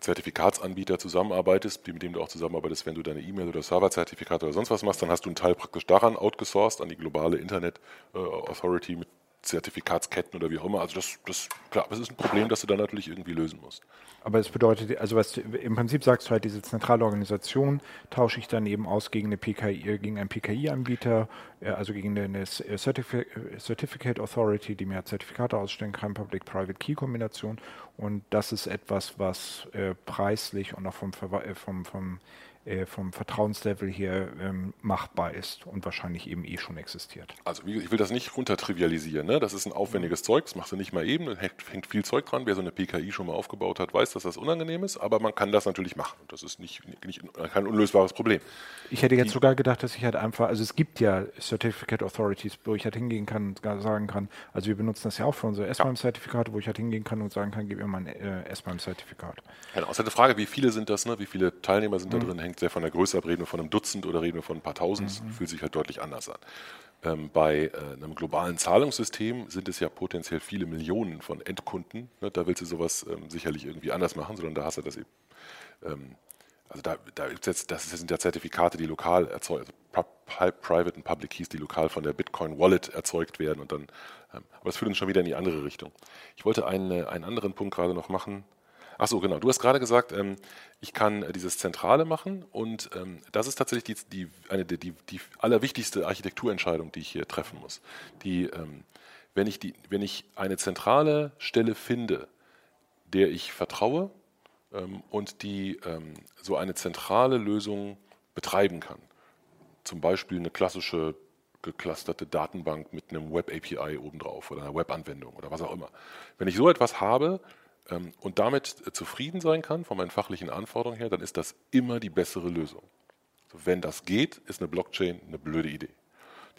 Zertifikatsanbieter zusammenarbeitest, mit dem du auch zusammenarbeitest, wenn du deine E-Mail oder Serverzertifikate oder sonst was machst, dann hast du einen Teil praktisch daran outgesourced an die globale Internet äh, Authority mit Zertifikatsketten oder wie auch immer. Also das, das, klar, das ist ein Problem, das du dann natürlich irgendwie lösen musst. Aber es bedeutet, also was im Prinzip sagst du halt, diese zentrale Organisation tausche ich dann eben aus gegen eine PKI, gegen einen PKI-Anbieter, äh, also gegen eine Certificate Authority, die mir Zertifikate ausstellen kann, Public-Private Key-Kombination. Und das ist etwas, was äh, preislich und auch vom, äh, vom, vom äh, vom Vertrauenslevel her ähm, machbar ist und wahrscheinlich eben eh schon existiert. Also ich will das nicht runtertrivialisieren. Ne? Das ist ein aufwendiges Zeug, das machst du nicht mal eben, da hängt viel Zeug dran. Wer so eine PKI schon mal aufgebaut hat, weiß, dass das unangenehm ist, aber man kann das natürlich machen. Das ist nicht, nicht kein unlösbares Problem. Ich hätte jetzt Die, sogar gedacht, dass ich halt einfach, also es gibt ja Certificate Authorities, wo ich halt hingehen kann und sagen kann, also wir benutzen das ja auch für unsere S-MIME-Zertifikate, wo ich halt hingehen kann und sagen kann, gib mir mal ein äh, S-MIME-Zertifikat. Genau, es ist halt eine Frage, wie viele sind das, ne? wie viele Teilnehmer sind mhm. da drin, hängt hängt sehr von der Größe ab, reden wir von einem Dutzend oder reden wir von ein paar Tausend, mhm. fühlt sich halt deutlich anders an. Ähm, bei äh, einem globalen Zahlungssystem sind es ja potenziell viele Millionen von Endkunden. Ne? Da willst du sowas ähm, sicherlich irgendwie anders machen, sondern da hast du das eben. Ähm, also da, da jetzt, das sind ja Zertifikate, die lokal erzeugt, also Private und Public Keys, die lokal von der Bitcoin Wallet erzeugt werden und dann, ähm, aber das führt uns schon wieder in die andere Richtung. Ich wollte einen, einen anderen Punkt gerade noch machen. Ach so, genau. Du hast gerade gesagt, ähm, ich kann dieses Zentrale machen und ähm, das ist tatsächlich die, die, eine die, die, allerwichtigste Architekturentscheidung, die ich hier treffen muss. Die, ähm, wenn, ich die, wenn ich eine zentrale Stelle finde, der ich vertraue ähm, und die ähm, so eine zentrale Lösung betreiben kann, zum Beispiel eine klassische geclusterte Datenbank mit einem Web-API obendrauf oder einer Web-Anwendung oder was auch immer. Wenn ich so etwas habe, ähm, und damit äh, zufrieden sein kann von meinen fachlichen Anforderungen her, dann ist das immer die bessere Lösung. Wenn das geht, ist eine Blockchain eine blöde Idee.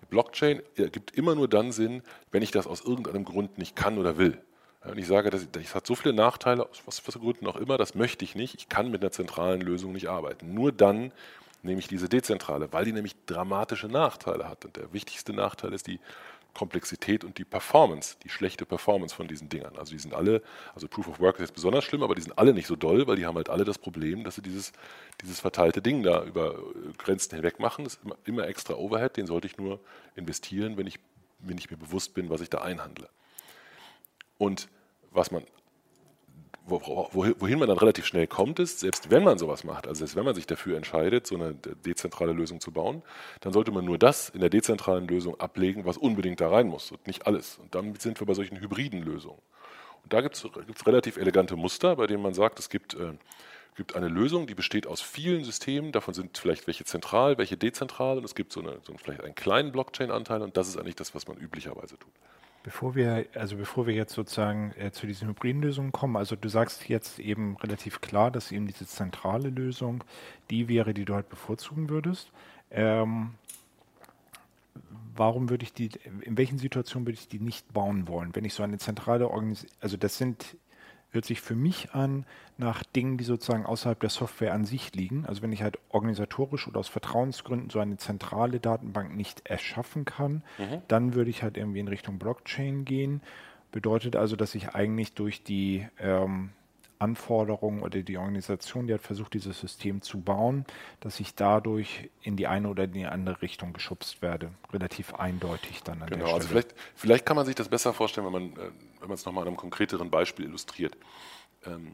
Die Blockchain ergibt immer nur dann Sinn, wenn ich das aus irgendeinem Grund nicht kann oder will. Und ich sage, das, das hat so viele Nachteile, aus was für Gründen auch immer, das möchte ich nicht. Ich kann mit einer zentralen Lösung nicht arbeiten. Nur dann nehme ich diese dezentrale, weil die nämlich dramatische Nachteile hat. Und der wichtigste Nachteil ist die Komplexität und die Performance, die schlechte Performance von diesen Dingern. Also die sind alle, also Proof of Work ist jetzt besonders schlimm, aber die sind alle nicht so doll, weil die haben halt alle das Problem, dass sie dieses, dieses verteilte Ding da über Grenzen hinweg machen. Das ist immer, immer extra Overhead, den sollte ich nur investieren, wenn ich, wenn ich mir bewusst bin, was ich da einhandle. Und was man wohin man dann relativ schnell kommt, ist, selbst wenn man sowas macht, also selbst wenn man sich dafür entscheidet, so eine dezentrale Lösung zu bauen, dann sollte man nur das in der dezentralen Lösung ablegen, was unbedingt da rein muss und nicht alles. Und damit sind wir bei solchen hybriden Lösungen. Und da gibt es relativ elegante Muster, bei denen man sagt, es gibt äh, gibt eine Lösung, die besteht aus vielen Systemen, davon sind vielleicht welche zentral, welche dezentral und es gibt so, eine, so vielleicht einen kleinen Blockchain-Anteil und das ist eigentlich das, was man üblicherweise tut. Bevor wir, also bevor wir jetzt sozusagen äh, zu diesen hybriden Lösungen kommen, also du sagst jetzt eben relativ klar, dass eben diese zentrale Lösung die wäre, die du halt bevorzugen würdest. Ähm, warum würde ich die, in welchen Situationen würde ich die nicht bauen wollen? Wenn ich so eine zentrale Organisation, also das sind hört sich für mich an nach Dingen, die sozusagen außerhalb der Software an sich liegen. Also wenn ich halt organisatorisch oder aus Vertrauensgründen so eine zentrale Datenbank nicht erschaffen kann, mhm. dann würde ich halt irgendwie in Richtung Blockchain gehen. Bedeutet also, dass ich eigentlich durch die ähm, Anforderungen oder die Organisation, die hat versucht, dieses System zu bauen, dass ich dadurch in die eine oder in die andere Richtung geschubst werde. Relativ eindeutig dann an genau, der also Stelle. Also vielleicht, vielleicht kann man sich das besser vorstellen, wenn man, äh, wenn man es nochmal an einem konkreteren Beispiel illustriert. Ähm,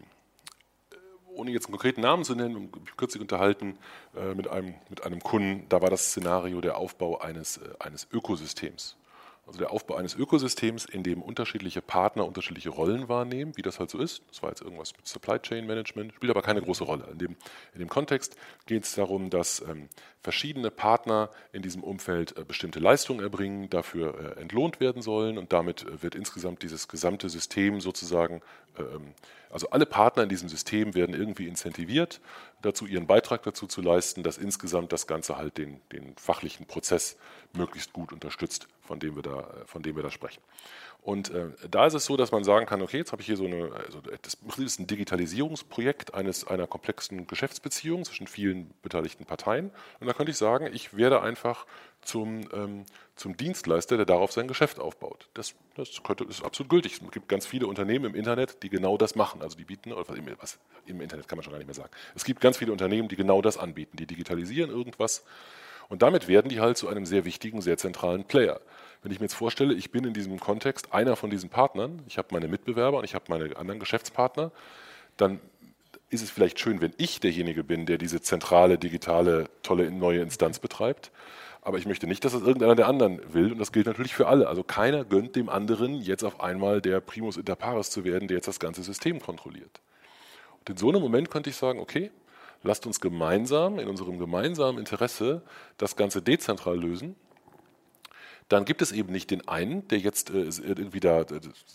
äh, ohne jetzt einen konkreten Namen zu nennen, kürzlich unterhalten äh, mit, einem, mit einem Kunden, da war das Szenario der Aufbau eines, äh, eines Ökosystems. Also der Aufbau eines Ökosystems, in dem unterschiedliche Partner unterschiedliche Rollen wahrnehmen, wie das halt so ist. Das war jetzt irgendwas mit Supply Chain Management, spielt aber keine große Rolle. In dem, in dem Kontext geht es darum, dass ähm, verschiedene Partner in diesem Umfeld äh, bestimmte Leistungen erbringen, dafür äh, entlohnt werden sollen und damit äh, wird insgesamt dieses gesamte System sozusagen, ähm, also alle Partner in diesem System werden irgendwie incentiviert, dazu ihren Beitrag dazu zu leisten, dass insgesamt das Ganze halt den, den fachlichen Prozess möglichst gut unterstützt, von dem wir da, von dem wir da sprechen. Und äh, da ist es so, dass man sagen kann, okay, jetzt habe ich hier so eine, also das ist ein Digitalisierungsprojekt eines, einer komplexen Geschäftsbeziehung zwischen vielen beteiligten Parteien. Und da könnte ich sagen, ich werde einfach zum, ähm, zum Dienstleister, der darauf sein Geschäft aufbaut. Das, das, könnte, ist absolut gültig. Es gibt ganz viele Unternehmen im Internet, die genau das machen. Also die bieten, oder was, was im Internet kann man schon gar nicht mehr sagen. Es gibt ganz viele Unternehmen, die genau das anbieten. Die digitalisieren irgendwas und damit werden die halt zu einem sehr wichtigen, sehr zentralen Player. Wenn ich mir jetzt vorstelle, ich bin in diesem Kontext einer von diesen Partnern, ich habe meine Mitbewerber und ich habe meine anderen Geschäftspartner, dann ist es vielleicht schön, wenn ich derjenige bin, der diese zentrale, digitale, tolle neue Instanz betreibt. Aber ich möchte nicht, dass das irgendeiner der anderen will. Und das gilt natürlich für alle. Also keiner gönnt dem anderen jetzt auf einmal der Primus inter pares zu werden, der jetzt das ganze System kontrolliert. Und in so einem Moment könnte ich sagen, okay, lasst uns gemeinsam, in unserem gemeinsamen Interesse, das Ganze dezentral lösen dann gibt es eben nicht den einen, der jetzt äh, irgendwie da äh,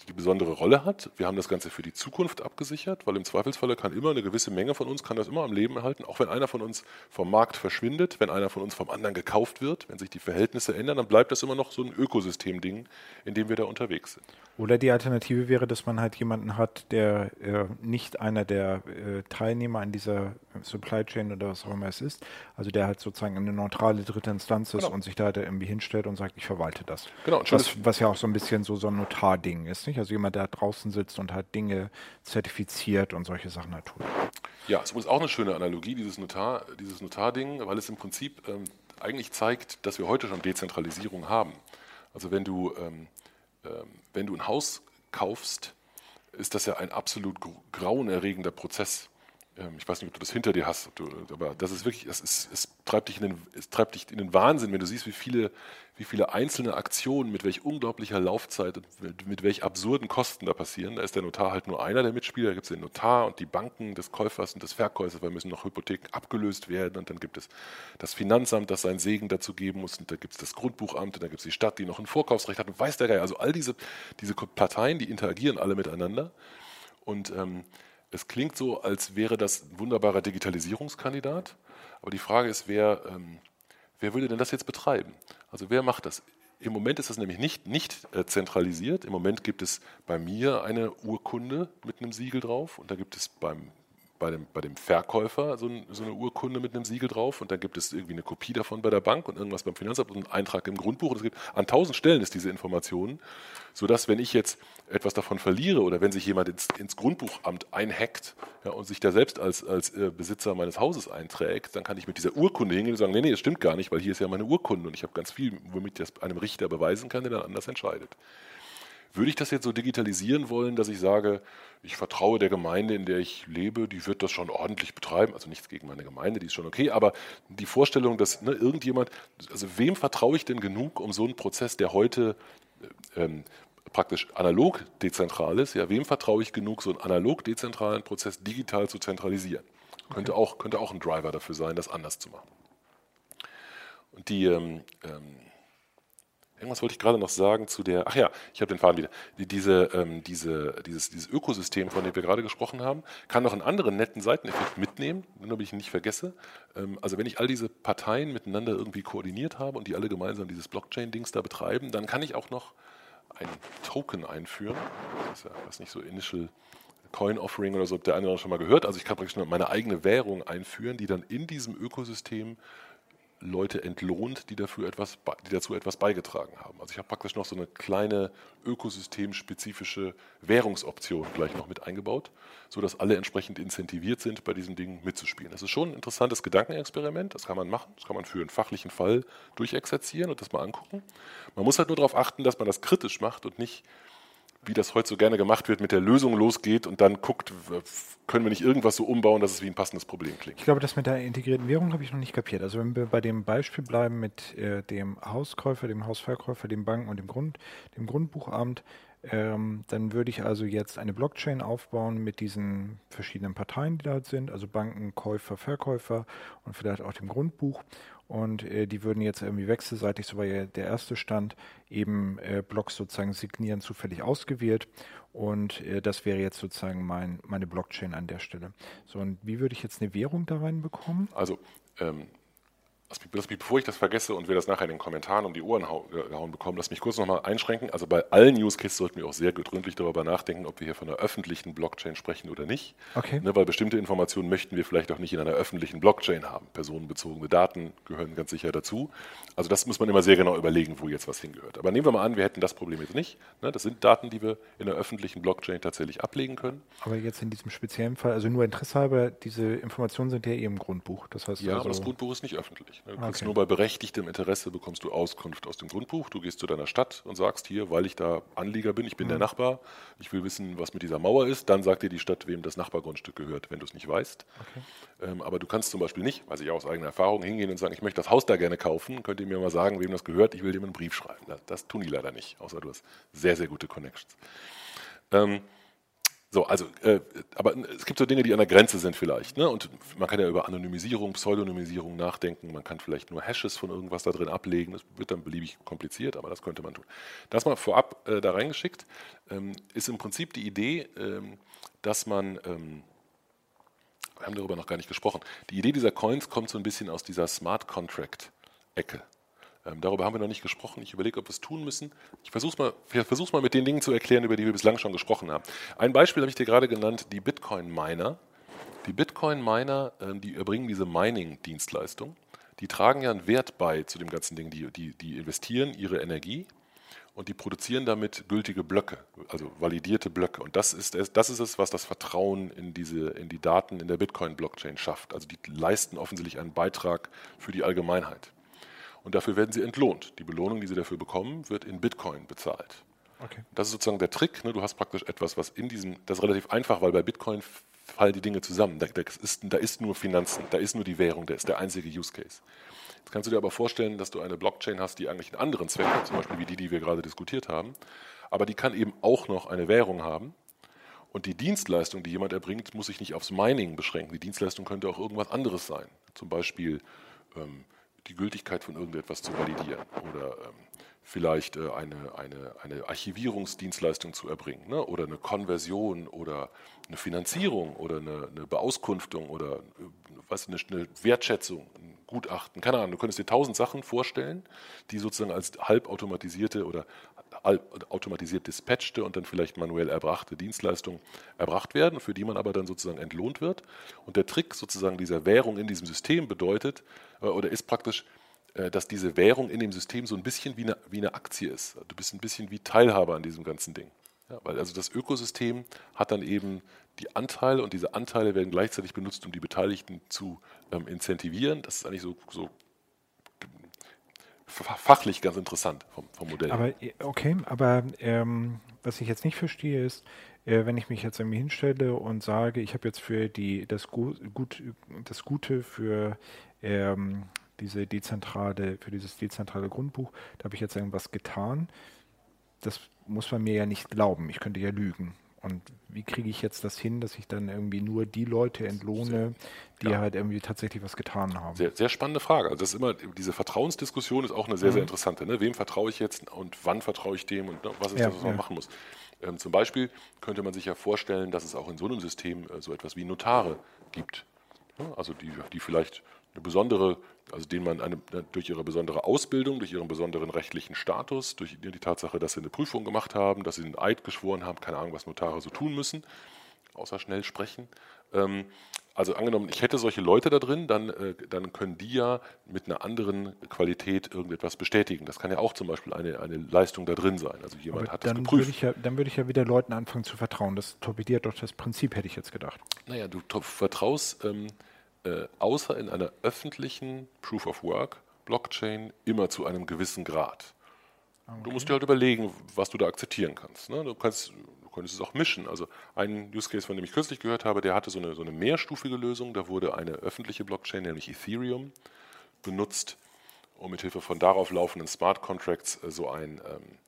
die besondere Rolle hat. Wir haben das Ganze für die Zukunft abgesichert, weil im Zweifelsfalle kann immer eine gewisse Menge von uns kann das immer am Leben erhalten, auch wenn einer von uns vom Markt verschwindet, wenn einer von uns vom anderen gekauft wird, wenn sich die Verhältnisse ändern, dann bleibt das immer noch so ein Ökosystem-Ding, in dem wir da unterwegs sind. Oder die Alternative wäre, dass man halt jemanden hat, der äh, nicht einer der äh, Teilnehmer an dieser Supply Chain oder was auch immer es ist, also der halt sozusagen eine neutrale dritte Instanz ist genau. und sich da halt irgendwie hinstellt und sagt, ich verwalte das. Genau. Was, was, ja auch so ein bisschen so, so ein Notarding ist, nicht? Also jemand, der draußen sitzt und halt Dinge zertifiziert und solche Sachen halt tut. Ja, es ist auch eine schöne Analogie, dieses Notar, dieses Notarding, weil es im Prinzip ähm, eigentlich zeigt, dass wir heute schon Dezentralisierung haben. Also wenn du ähm, ähm, wenn du ein Haus kaufst, ist das ja ein absolut grauenerregender Prozess. Ähm, ich weiß nicht, ob du das hinter dir hast, aber das ist wirklich, das ist, es, treibt dich in den, es treibt dich in den Wahnsinn, wenn du siehst, wie viele, wie viele einzelne Aktionen mit welch unglaublicher Laufzeit und mit, welch absurden Kosten da passieren. Da ist der Notar halt nur einer der Mitspieler. Da gibt es den Notar und die Banken des Käufers und des Verkäufers, weil müssen noch Hypotheken abgelöst werden. Und dann gibt es das Finanzamt, das seinen Segen dazu geben muss. Und da gibt es das Grundbuchamt und da gibt es die Stadt, die noch ein Vorkaufsrecht hat und weiß der Geil. Also all diese, diese Parteien, die interagieren alle miteinander. Und ähm, es klingt so, als wäre das ein wunderbarer Digitalisierungskandidat, aber die Frage ist, wer, ähm, wer würde denn das jetzt betreiben? Also wer macht das? Im Moment ist das nämlich nicht, nicht äh, zentralisiert. Im Moment gibt es bei mir eine Urkunde mit einem Siegel drauf und da gibt es beim bei dem, bei dem Verkäufer so, ein, so, eine Urkunde mit einem Siegel drauf und dann gibt es irgendwie eine Kopie davon bei der Bank und irgendwas beim Finanzamt und einen Eintrag im Grundbuch. Und es gibt an tausend Stellen ist diese Information, sodass wenn ich jetzt etwas davon verliere oder wenn sich jemand ins, ins Grundbuchamt einhackt ja, und sich da selbst als, als äh, Besitzer meines Hauses einträgt, dann kann ich mit dieser Urkunde hingehen und sagen, nee, nee, das stimmt gar nicht, weil hier ist ja meine Urkunde und ich habe ganz viel, womit ich das einem Richter beweisen kann, der dann anders entscheidet. Würde ich das jetzt so digitalisieren wollen, dass ich sage, ich vertraue der Gemeinde, in der ich lebe, die wird das schon ordentlich betreiben. Also nichts gegen meine Gemeinde, die ist schon okay, aber die Vorstellung, dass ne, irgendjemand, also wem vertraue ich denn genug, um so einen Prozess, der heute äh, ähm, praktisch analog dezentral ist, ja, wem vertraue ich genug, so einen analog dezentralen Prozess digital zu zentralisieren? Könnte, okay. auch, könnte auch ein Driver dafür sein, das anders zu machen. Und die, ähm, ähm, irgendwas wollte ich gerade noch sagen zu der, ach ja, ich habe den Faden wieder. Die, diese, ähm, diese, dieses, dieses Ökosystem, von dem wir gerade gesprochen haben, kann noch einen anderen netten Seiteneffekt mitnehmen, damit ich ihn nicht vergesse. Ähm, also wenn ich all diese Parteien miteinander irgendwie koordiniert habe und die alle gemeinsam dieses Blockchain-Dings da betreiben, dann kann ich auch noch ein Token einführen. Das ist ja, was nicht so Initial Coin Offering oder so, habt der eine oder andere schon mal gehört. Also ich kann praktisch meine eigene Währung einführen, die dann in diesem Ökosystem Leute entlohnt, die, dafür etwas, die dazu etwas beigetragen haben. Also ich habe praktisch noch so eine kleine ökosystemspezifische Währungsoption gleich noch mit eingebaut, sodass alle entsprechend incentiviert sind, bei diesem Ding mitzuspielen. Das ist schon ein interessantes Gedankenexperiment, das kann man machen, das kann man für einen fachlichen Fall durchexerzieren und das mal angucken. Man muss halt nur darauf achten, dass man das kritisch macht und nicht wie das heute so gerne gemacht wird, mit der Lösung losgeht und dann guckt, können wir nicht irgendwas so umbauen, dass es wie ein passendes Problem klingt. Ich glaube, das mit der integrierten Währung habe ich noch nicht kapiert. Also wenn wir bei dem Beispiel bleiben mit äh, dem Hauskäufer, dem Hausverkäufer, dem Banken und dem Grund, dem Grundbuchamt, ähm, dann würde ich also jetzt eine Blockchain aufbauen mit diesen verschiedenen Parteien, die da sind, also Banken, Käufer, Verkäufer und vielleicht auch dem Grundbuch. Und äh, die würden jetzt irgendwie wechselseitig, so war ja der erste Stand, eben äh, Blocks sozusagen signieren, zufällig ausgewählt. Und äh, das wäre jetzt sozusagen mein, meine Blockchain an der Stelle. So, und wie würde ich jetzt eine Währung da reinbekommen? Also ähm, Lass mich, bevor ich das vergesse und wir das nachher in den Kommentaren um die Ohren gehauen bekommen, lass mich kurz nochmal einschränken. Also bei allen Use Cases sollten wir auch sehr gründlich darüber nachdenken, ob wir hier von einer öffentlichen Blockchain sprechen oder nicht. Okay. Ne, weil bestimmte Informationen möchten wir vielleicht auch nicht in einer öffentlichen Blockchain haben. Personenbezogene Daten gehören ganz sicher dazu. Also das muss man immer sehr genau überlegen, wo jetzt was hingehört. Aber nehmen wir mal an, wir hätten das Problem jetzt nicht. Ne, das sind Daten, die wir in einer öffentlichen Blockchain tatsächlich ablegen können. Aber jetzt in diesem speziellen Fall, also nur Interesse halber, diese Informationen sind ja eh im Grundbuch. Das heißt ja, also aber das Grundbuch ist nicht öffentlich. Ne? Du okay. nur bei berechtigtem Interesse bekommst du Auskunft aus dem Grundbuch. Du gehst zu deiner Stadt und sagst hier, weil ich da Anlieger bin, ich bin mhm. der Nachbar, ich will wissen, was mit dieser Mauer ist. Dann sagt dir die Stadt, wem das Nachbargrundstück gehört, wenn du es nicht weißt. Okay. Ähm, aber du kannst zum Beispiel nicht, weiß ich aus eigener Erfahrung, hingehen und sagen, ich möchte das Haus da gerne kaufen. Könnt ihr mir mal sagen, wem das gehört? Ich will dem einen Brief schreiben. Das, das tun die leider nicht, außer du hast sehr, sehr gute Connections. Ähm, so, also, äh, aber es gibt so Dinge, die an der Grenze sind vielleicht. Ne? Und man kann ja über Anonymisierung, Pseudonymisierung nachdenken. Man kann vielleicht nur Hashes von irgendwas da drin ablegen. Das wird dann beliebig kompliziert, aber das könnte man tun. Das mal vorab äh, da reingeschickt, ähm, ist im Prinzip die Idee, ähm, dass man, ähm, wir haben darüber noch gar nicht gesprochen, die Idee dieser Coins kommt so ein bisschen aus dieser Smart Contract-Ecke. Ähm, darüber haben wir noch nicht gesprochen. Ich überlege, ob wir es tun müssen. Ich versuche es mal, mal mit den Dingen zu erklären, über die wir bislang schon gesprochen haben. Ein Beispiel habe ich dir gerade genannt, die Bitcoin-Miner. Die Bitcoin-Miner, äh, die erbringen diese Mining-Dienstleistung. Die tragen ja einen Wert bei zu dem ganzen Ding. Die, die, die investieren ihre Energie und die produzieren damit gültige Blöcke, also validierte Blöcke. Und das ist, es, das ist es, was das Vertrauen in, diese, in die Daten in der Bitcoin-Blockchain schafft. Also die leisten offensichtlich einen Beitrag für die Allgemeinheit und dafür werden sie entlohnt. Die Belohnung, die sie dafür bekommen, wird in Bitcoin bezahlt. Okay. Das ist sozusagen der Trick. Ne? Du hast praktisch etwas, was in diesem, das ist relativ einfach, weil bei Bitcoin fallen die Dinge zusammen. Da, da, ist, da ist nur Finanzen, da ist nur die Währung, der ist der einzige Use Case. Jetzt kannst du dir aber vorstellen, dass du eine Blockchain hast, die eigentlich einen anderen Zweck hat, zum Beispiel wie die, die wir gerade diskutiert haben, aber die kann eben auch noch eine Währung haben. Und die Dienstleistung, die jemand erbringt, muss sich nicht aufs Mining beschränken. Die Dienstleistung könnte auch irgendwas anderes sein. Zum Beispiel ähm, die Gültigkeit von irgendetwas zu validieren oder ähm, vielleicht äh, eine, eine, eine Archivierungsdienstleistung zu erbringen ne? oder eine Konversion oder eine Finanzierung oder eine, eine Beauskunftung oder äh, was, eine, eine Wertschätzung, ein Gutachten, keine Ahnung, du könntest dir tausend Sachen vorstellen, die sozusagen als halbautomatisierte oder automatisiert dispatchte und dann vielleicht manuell erbrachte Dienstleistungen erbracht werden, für die man aber dann sozusagen entlohnt wird. Und der Trick sozusagen dieser Währung in diesem System bedeutet äh, oder ist praktisch, äh, dass diese Währung in dem System so ein bisschen wie eine, wie eine Aktie ist. Du bist ein bisschen wie Teilhaber an diesem ganzen Ding. Ja, weil also das Ökosystem hat dann eben die Anteile und diese Anteile werden gleichzeitig benutzt, um die Beteiligten zu ähm, incentivieren. Das ist eigentlich so, so fachlich ganz interessant vom, vom Modell. Aber okay, aber ähm, was ich jetzt nicht verstehe ist, äh, wenn ich mich jetzt irgendwie hinstelle und sage, ich habe jetzt für die das Gut, das Gute für ähm, diese dezentrale für dieses dezentrale Grundbuch, da habe ich jetzt irgendwas getan. Das muss man mir ja nicht glauben. Ich könnte ja lügen. Und wie kriege ich jetzt das hin, dass ich dann irgendwie nur die Leute entlohne, die ja. halt irgendwie tatsächlich was getan haben? Sehr, sehr spannende Frage. Also das ist immer, diese Vertrauensdiskussion ist auch eine sehr, mhm. sehr interessante. Ne? Wem vertraue ich jetzt und wann vertraue ich dem und ne, was ist ja, das, was man machen muss? Ähm, zum Beispiel könnte man sich ja vorstellen, dass es auch in so einem System äh, so etwas wie Notare gibt. Ja, also die, die vielleicht eine besondere, also denen man eine, durch ihre besondere Ausbildung, durch ihren besonderen rechtlichen Status, durch die Tatsache, dass sie eine Prüfung gemacht haben, dass sie einen Eid geschworen haben, keine Ahnung, was Notare so tun müssen, außer schnell sprechen. Ähm, also angenommen, ich hätte solche Leute da drin, dann, äh, dann können die ja mit einer anderen Qualität irgendetwas bestätigen. Das kann ja auch zum Beispiel eine, eine Leistung da drin sein. Also jemand Aber hat das geprüft. Würde ja, dann würde ich ja wieder Leuten anfangen zu vertrauen. Das torpediert doch das Prinzip, hätte ich jetzt gedacht. Naja, du vertraust ähm, äh, außer in einer öffentlichen Proof of Work Blockchain immer zu einem gewissen Grad. Okay. Du musst dir halt überlegen, was du da akzeptieren kannst. Ne? Du kannst könntest es auch mischen. Also ein Use Case, von dem ich kürzlich gehört habe, der hatte so eine, so eine mehrstufige Lösung. Da wurde eine öffentliche Blockchain, nämlich Ethereum, benutzt, um mithilfe von darauf laufenden Smart Contracts äh, so ein ähm,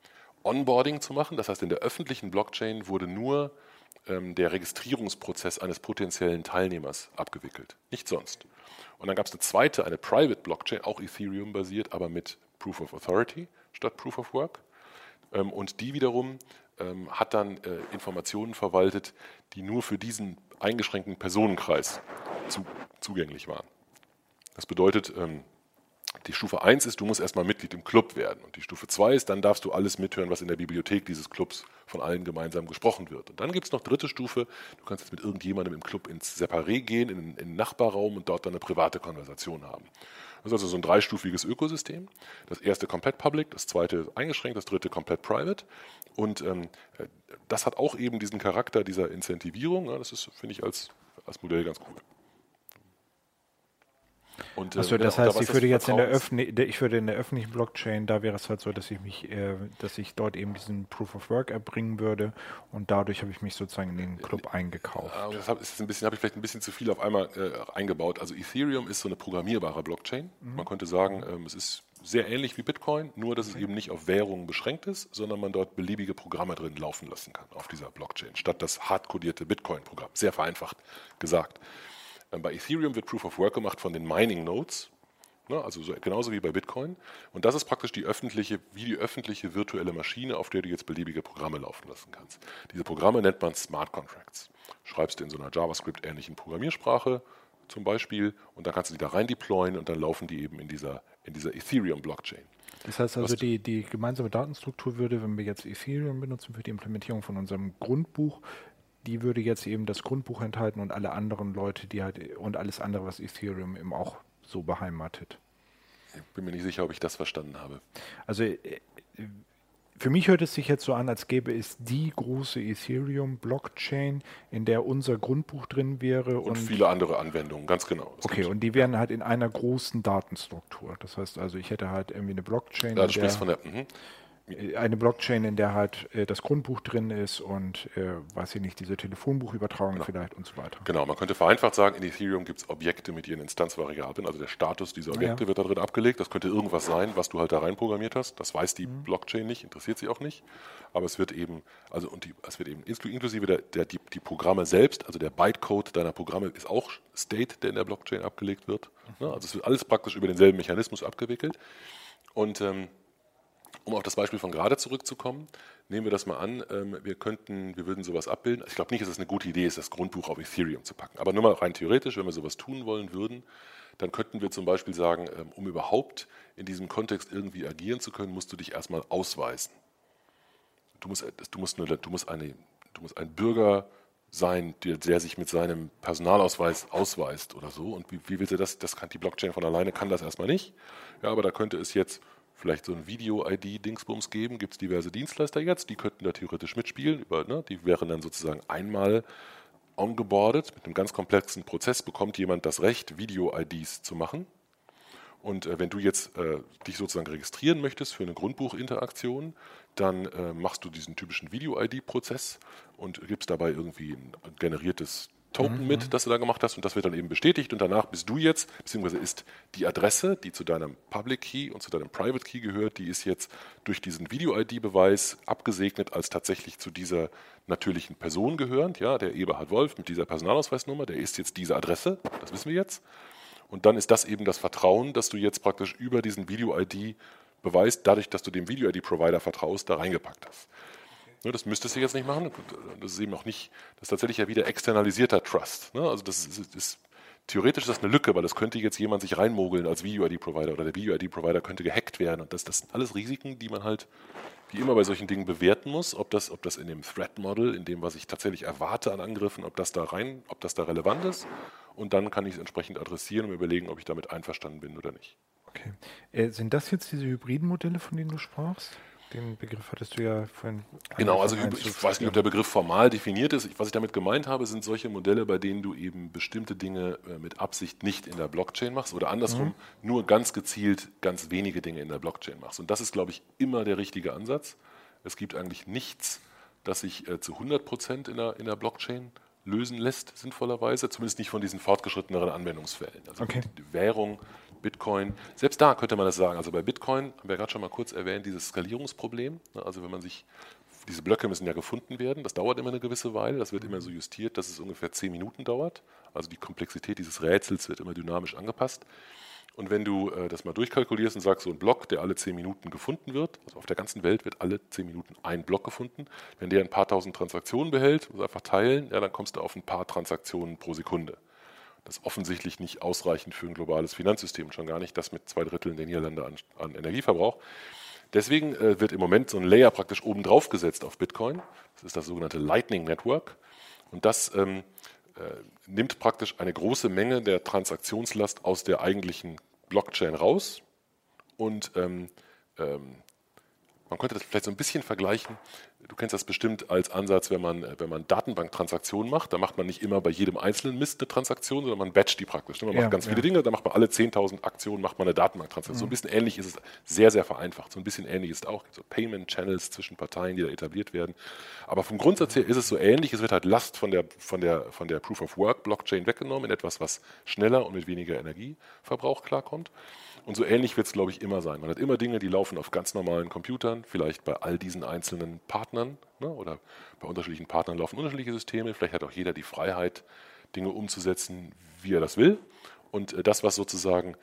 Onboarding zu machen. Das heißt, in der öffentlichen Blockchain wurde nur der Registrierungsprozess eines potenziellen Teilnehmers abgewickelt, nicht sonst. Und dann gab es eine zweite, eine Private Blockchain, auch Ethereum basiert, aber mit Proof of Authority statt Proof of Work. Ähm, und die wiederum ähm, hat dann äh, Informationen verwaltet, die nur für diesen eingeschränkten Personenkreis zu, zugänglich waren. Das bedeutet, ähm, die Stufe 1 ist, du musst erstmal Mitglied im Club werden. Und die Stufe 2 ist, dann darfst du alles mithören, was in der Bibliothek dieses Clubs von allen gemeinsam gesprochen wird. Und dann gibt es noch dritte Stufe, du kannst jetzt mit irgendjemandem im Club ins Separé gehen, in, in den Nachbarraum und dort dann eine private Konversation haben. Das ist also so ein dreistufiges Ökosystem. Das erste komplett public, das zweite eingeschränkt, das dritte komplett private. Und ähm, das hat auch eben diesen Charakter dieser Incentivierung. Ja, das ist, finde ich, als, als Modell ganz cool. Und, also das ja, heißt, ich würde jetzt in der, ich würde in der öffentlichen Blockchain, da wäre es halt so, dass ich mich, äh, dass ich dort eben diesen Proof of Work erbringen würde und dadurch habe ich mich sozusagen in den Club eingekauft. Ja, das habe hab ich vielleicht ein bisschen zu viel auf einmal äh, eingebaut. Also Ethereum ist so eine programmierbare Blockchain. Mhm. Man könnte sagen, ähm, es ist sehr ähnlich wie Bitcoin, nur dass es eben nicht auf Währungen beschränkt ist, sondern man dort beliebige Programme drin laufen lassen kann auf dieser Blockchain, statt das hardcodierte Bitcoin-Programm. Sehr vereinfacht gesagt. Ähm, bei Ethereum wird Proof of Work gemacht von den Mining Nodes, ne, also so, genauso wie bei Bitcoin. Und das ist praktisch die öffentliche, wie die öffentliche virtuelle Maschine, auf der du jetzt beliebige Programme laufen lassen kannst. Diese Programme nennt man Smart Contracts. Schreibst du in so einer JavaScript-ähnlichen Programmiersprache zum Beispiel und dann kannst du die da rein deployen und dann laufen die eben in dieser, in dieser Ethereum-Blockchain. Das heißt also, die, die gemeinsame Datenstruktur würde, wenn wir jetzt Ethereum benutzen für die Implementierung von unserem Grundbuch, die würde jetzt eben das Grundbuch enthalten und alle anderen Leute, die halt und alles andere, was Ethereum eben auch so beheimatet. Ich bin mir nicht sicher, ob ich das verstanden habe. Also äh, für mich hört es sich jetzt so an, als gäbe es die große Ethereum-Blockchain, in der unser Grundbuch drin wäre. Und, und viele andere Anwendungen, ganz genau. Das okay, und die wären halt in einer großen Datenstruktur. Das heißt also, ich hätte halt irgendwie eine Blockchain. Ja, du sprichst von der. Mh eine Blockchain, in der halt äh, das Grundbuch drin ist und, äh, weiß ich nicht, diese Telefonbuchübertragung genau. vielleicht und so weiter. Genau, man könnte vereinfacht sagen, in Ethereum gibt es Objekte mit ihren Instanzvariablen, also der Status dieser Objekte ja. wird da drin abgelegt. Das könnte irgendwas sein, was du halt da reinprogrammiert hast. Das weiß die mhm. Blockchain nicht, interessiert sie auch nicht. Aber es wird eben, also und die, es wird eben inklusive der, der die, die, Programme selbst, also der Bytecode deiner Programme ist auch State, der in der Blockchain abgelegt wird. Mhm. Also es wird alles praktisch über denselben Mechanismus abgewickelt. Und ähm, um auf das Beispiel von gerade zurückzukommen, nehmen wir das mal an, ähm, wir könnten, wir würden sowas abbilden. Ich glaube nicht, dass es eine gute Idee ist, das Grundbuch auf Ethereum zu packen. Aber nur mal rein theoretisch, wenn wir sowas tun wollen würden, dann könnten wir zum Beispiel sagen, ähm, um überhaupt in diesem Kontext irgendwie agieren zu können, musst du dich erstmal ausweisen. Du musst, du musst, eine, du musst, eine, du musst ein Bürger sein, der, der, sich mit seinem Personalausweis ausweist oder so. Und wie, wie willst du das? Das kann die Blockchain von alleine, kann das erstmal nicht. Ja, aber da könnte es jetzt vielleicht so ein Video-ID-Dingsbums geben. Gibt es diverse Dienstleister jetzt, die könnten da theoretisch mitspielen. Über, ne, die wären dann sozusagen einmal ongeboardet. Mit einem ganz komplexen Prozess bekommt jemand das Recht, Video-IDs zu machen. Und äh, wenn du jetzt äh, dich sozusagen registrieren möchtest für eine Grundbuchinteraktion, dann äh, machst du diesen typischen Video-ID-Prozess und gibst dabei irgendwie ein generiertes Token mhm. mit, das du da gemacht hast und das wird dann eben bestätigt und danach bist du jetzt, beziehungsweise ist die Adresse, die zu deinem Public Key und zu deinem Private Key gehört, die ist jetzt durch diesen Video-ID-Beweis abgesegnet als tatsächlich zu dieser natürlichen Person gehörend. Ja, der Eberhard Wolf mit dieser Personalausweisnummer, der ist jetzt diese Adresse, das wissen wir jetzt. Und dann ist das eben das Vertrauen, dass du jetzt praktisch über diesen Video-ID beweist, dadurch, dass du dem Video-ID-Provider vertraust, da reingepackt hast. Ne, das müsstest du jetzt nicht machen. Das ist eben auch nicht, das ist tatsächlich ja wieder externalisierter Trust. Ne? Also das ist, ist, theoretisch ist das eine Lücke, weil das könnte jetzt jemand sich reinmogeln als Video-ID-Provider oder der Video-ID-Provider könnte gehackt werden. Und das, das sind alles Risiken, die man halt wie immer bei solchen Dingen bewerten muss, ob das, ob das in dem Threat-Model, in dem, was ich tatsächlich erwarte an Angriffen, ob das da rein, ob das da relevant ist. Und dann kann ich es entsprechend adressieren und überlegen, ob ich damit einverstanden bin oder nicht. Okay. Äh, sind das jetzt diese hybriden Modelle, von denen du sprachst? Den Begriff hattest du ja vorhin. Genau, also ich weiß nicht, ob der Begriff formal definiert ist. Was ich damit gemeint habe, sind solche Modelle, bei denen du eben bestimmte Dinge äh, mit Absicht nicht in der Blockchain machst oder andersrum mhm. nur ganz gezielt ganz wenige Dinge in der Blockchain machst. Und das ist, glaube ich, immer der richtige Ansatz. Es gibt eigentlich nichts, das sich äh, zu 100 Prozent in der, in der Blockchain lösen lässt, sinnvollerweise, zumindest nicht von diesen fortgeschritteneren Anwendungsfällen. Also okay. die Währung Bitcoin. Selbst da könnte man das sagen. Also bei Bitcoin haben wir gerade schon mal kurz erwähnt, dieses Skalierungsproblem. Ne, also wenn man sich, diese Blöcke müssen ja gefunden werden. Das dauert immer eine gewisse Weile. Das wird immer so justiert, dass es ungefähr zehn Minuten dauert. Also die Komplexität dieses Rätsels wird immer dynamisch angepasst. Und wenn du äh, das mal durchkalkulierst und sagst, so ein Block, der alle zehn Minuten gefunden wird, also auf der ganzen Welt wird alle zehn Minuten ein Block gefunden, wenn der ein paar tausend Transaktionen behält, also einfach teilen, ja, dann kommst du auf ein paar Transaktionen pro Sekunde. Das offensichtlich nicht ausreichend für ein globales Finanzsystem, schon gar nicht das mit zwei Dritteln der Niederlande an, an Energieverbrauch. Deswegen äh, wird im Moment so ein Layer praktisch oben drauf gesetzt auf Bitcoin. Das ist das sogenannte Lightning Network. Und das ähm, äh, nimmt praktisch eine große Menge der Transaktionslast aus der eigentlichen Blockchain raus und ähm, ähm, man könnte das vielleicht so ein bisschen vergleichen. Du kennst das bestimmt als Ansatz, wenn man, wenn man Datenbanktransaktionen macht. Da macht man nicht immer bei jedem einzelnen Mist eine Transaktion, sondern man batcht die praktisch. Man ja, macht ganz ja. viele Dinge, da macht man alle 10.000 Aktionen, macht man eine Datenbanktransaktion. Mhm. So ein bisschen ähnlich ist es, sehr, sehr vereinfacht. So ein bisschen ähnlich ist es auch. So Payment Channels zwischen Parteien, die da etabliert werden. Aber vom Grundsatz her ist es so ähnlich. Es wird halt Last von der, von der, von der Proof of Work Blockchain weggenommen in etwas, was schneller und mit weniger Energieverbrauch klarkommt. Und so ähnlich wird es, glaube ich, immer sein. Man hat immer Dinge, die laufen auf ganz normalen Computern, vielleicht bei all diesen einzelnen Partnern ne, oder bei unterschiedlichen Partnern laufen unterschiedliche Systeme. Vielleicht hat auch jeder die Freiheit, Dinge umzusetzen, wie er das will. Und äh, das, was sozusagen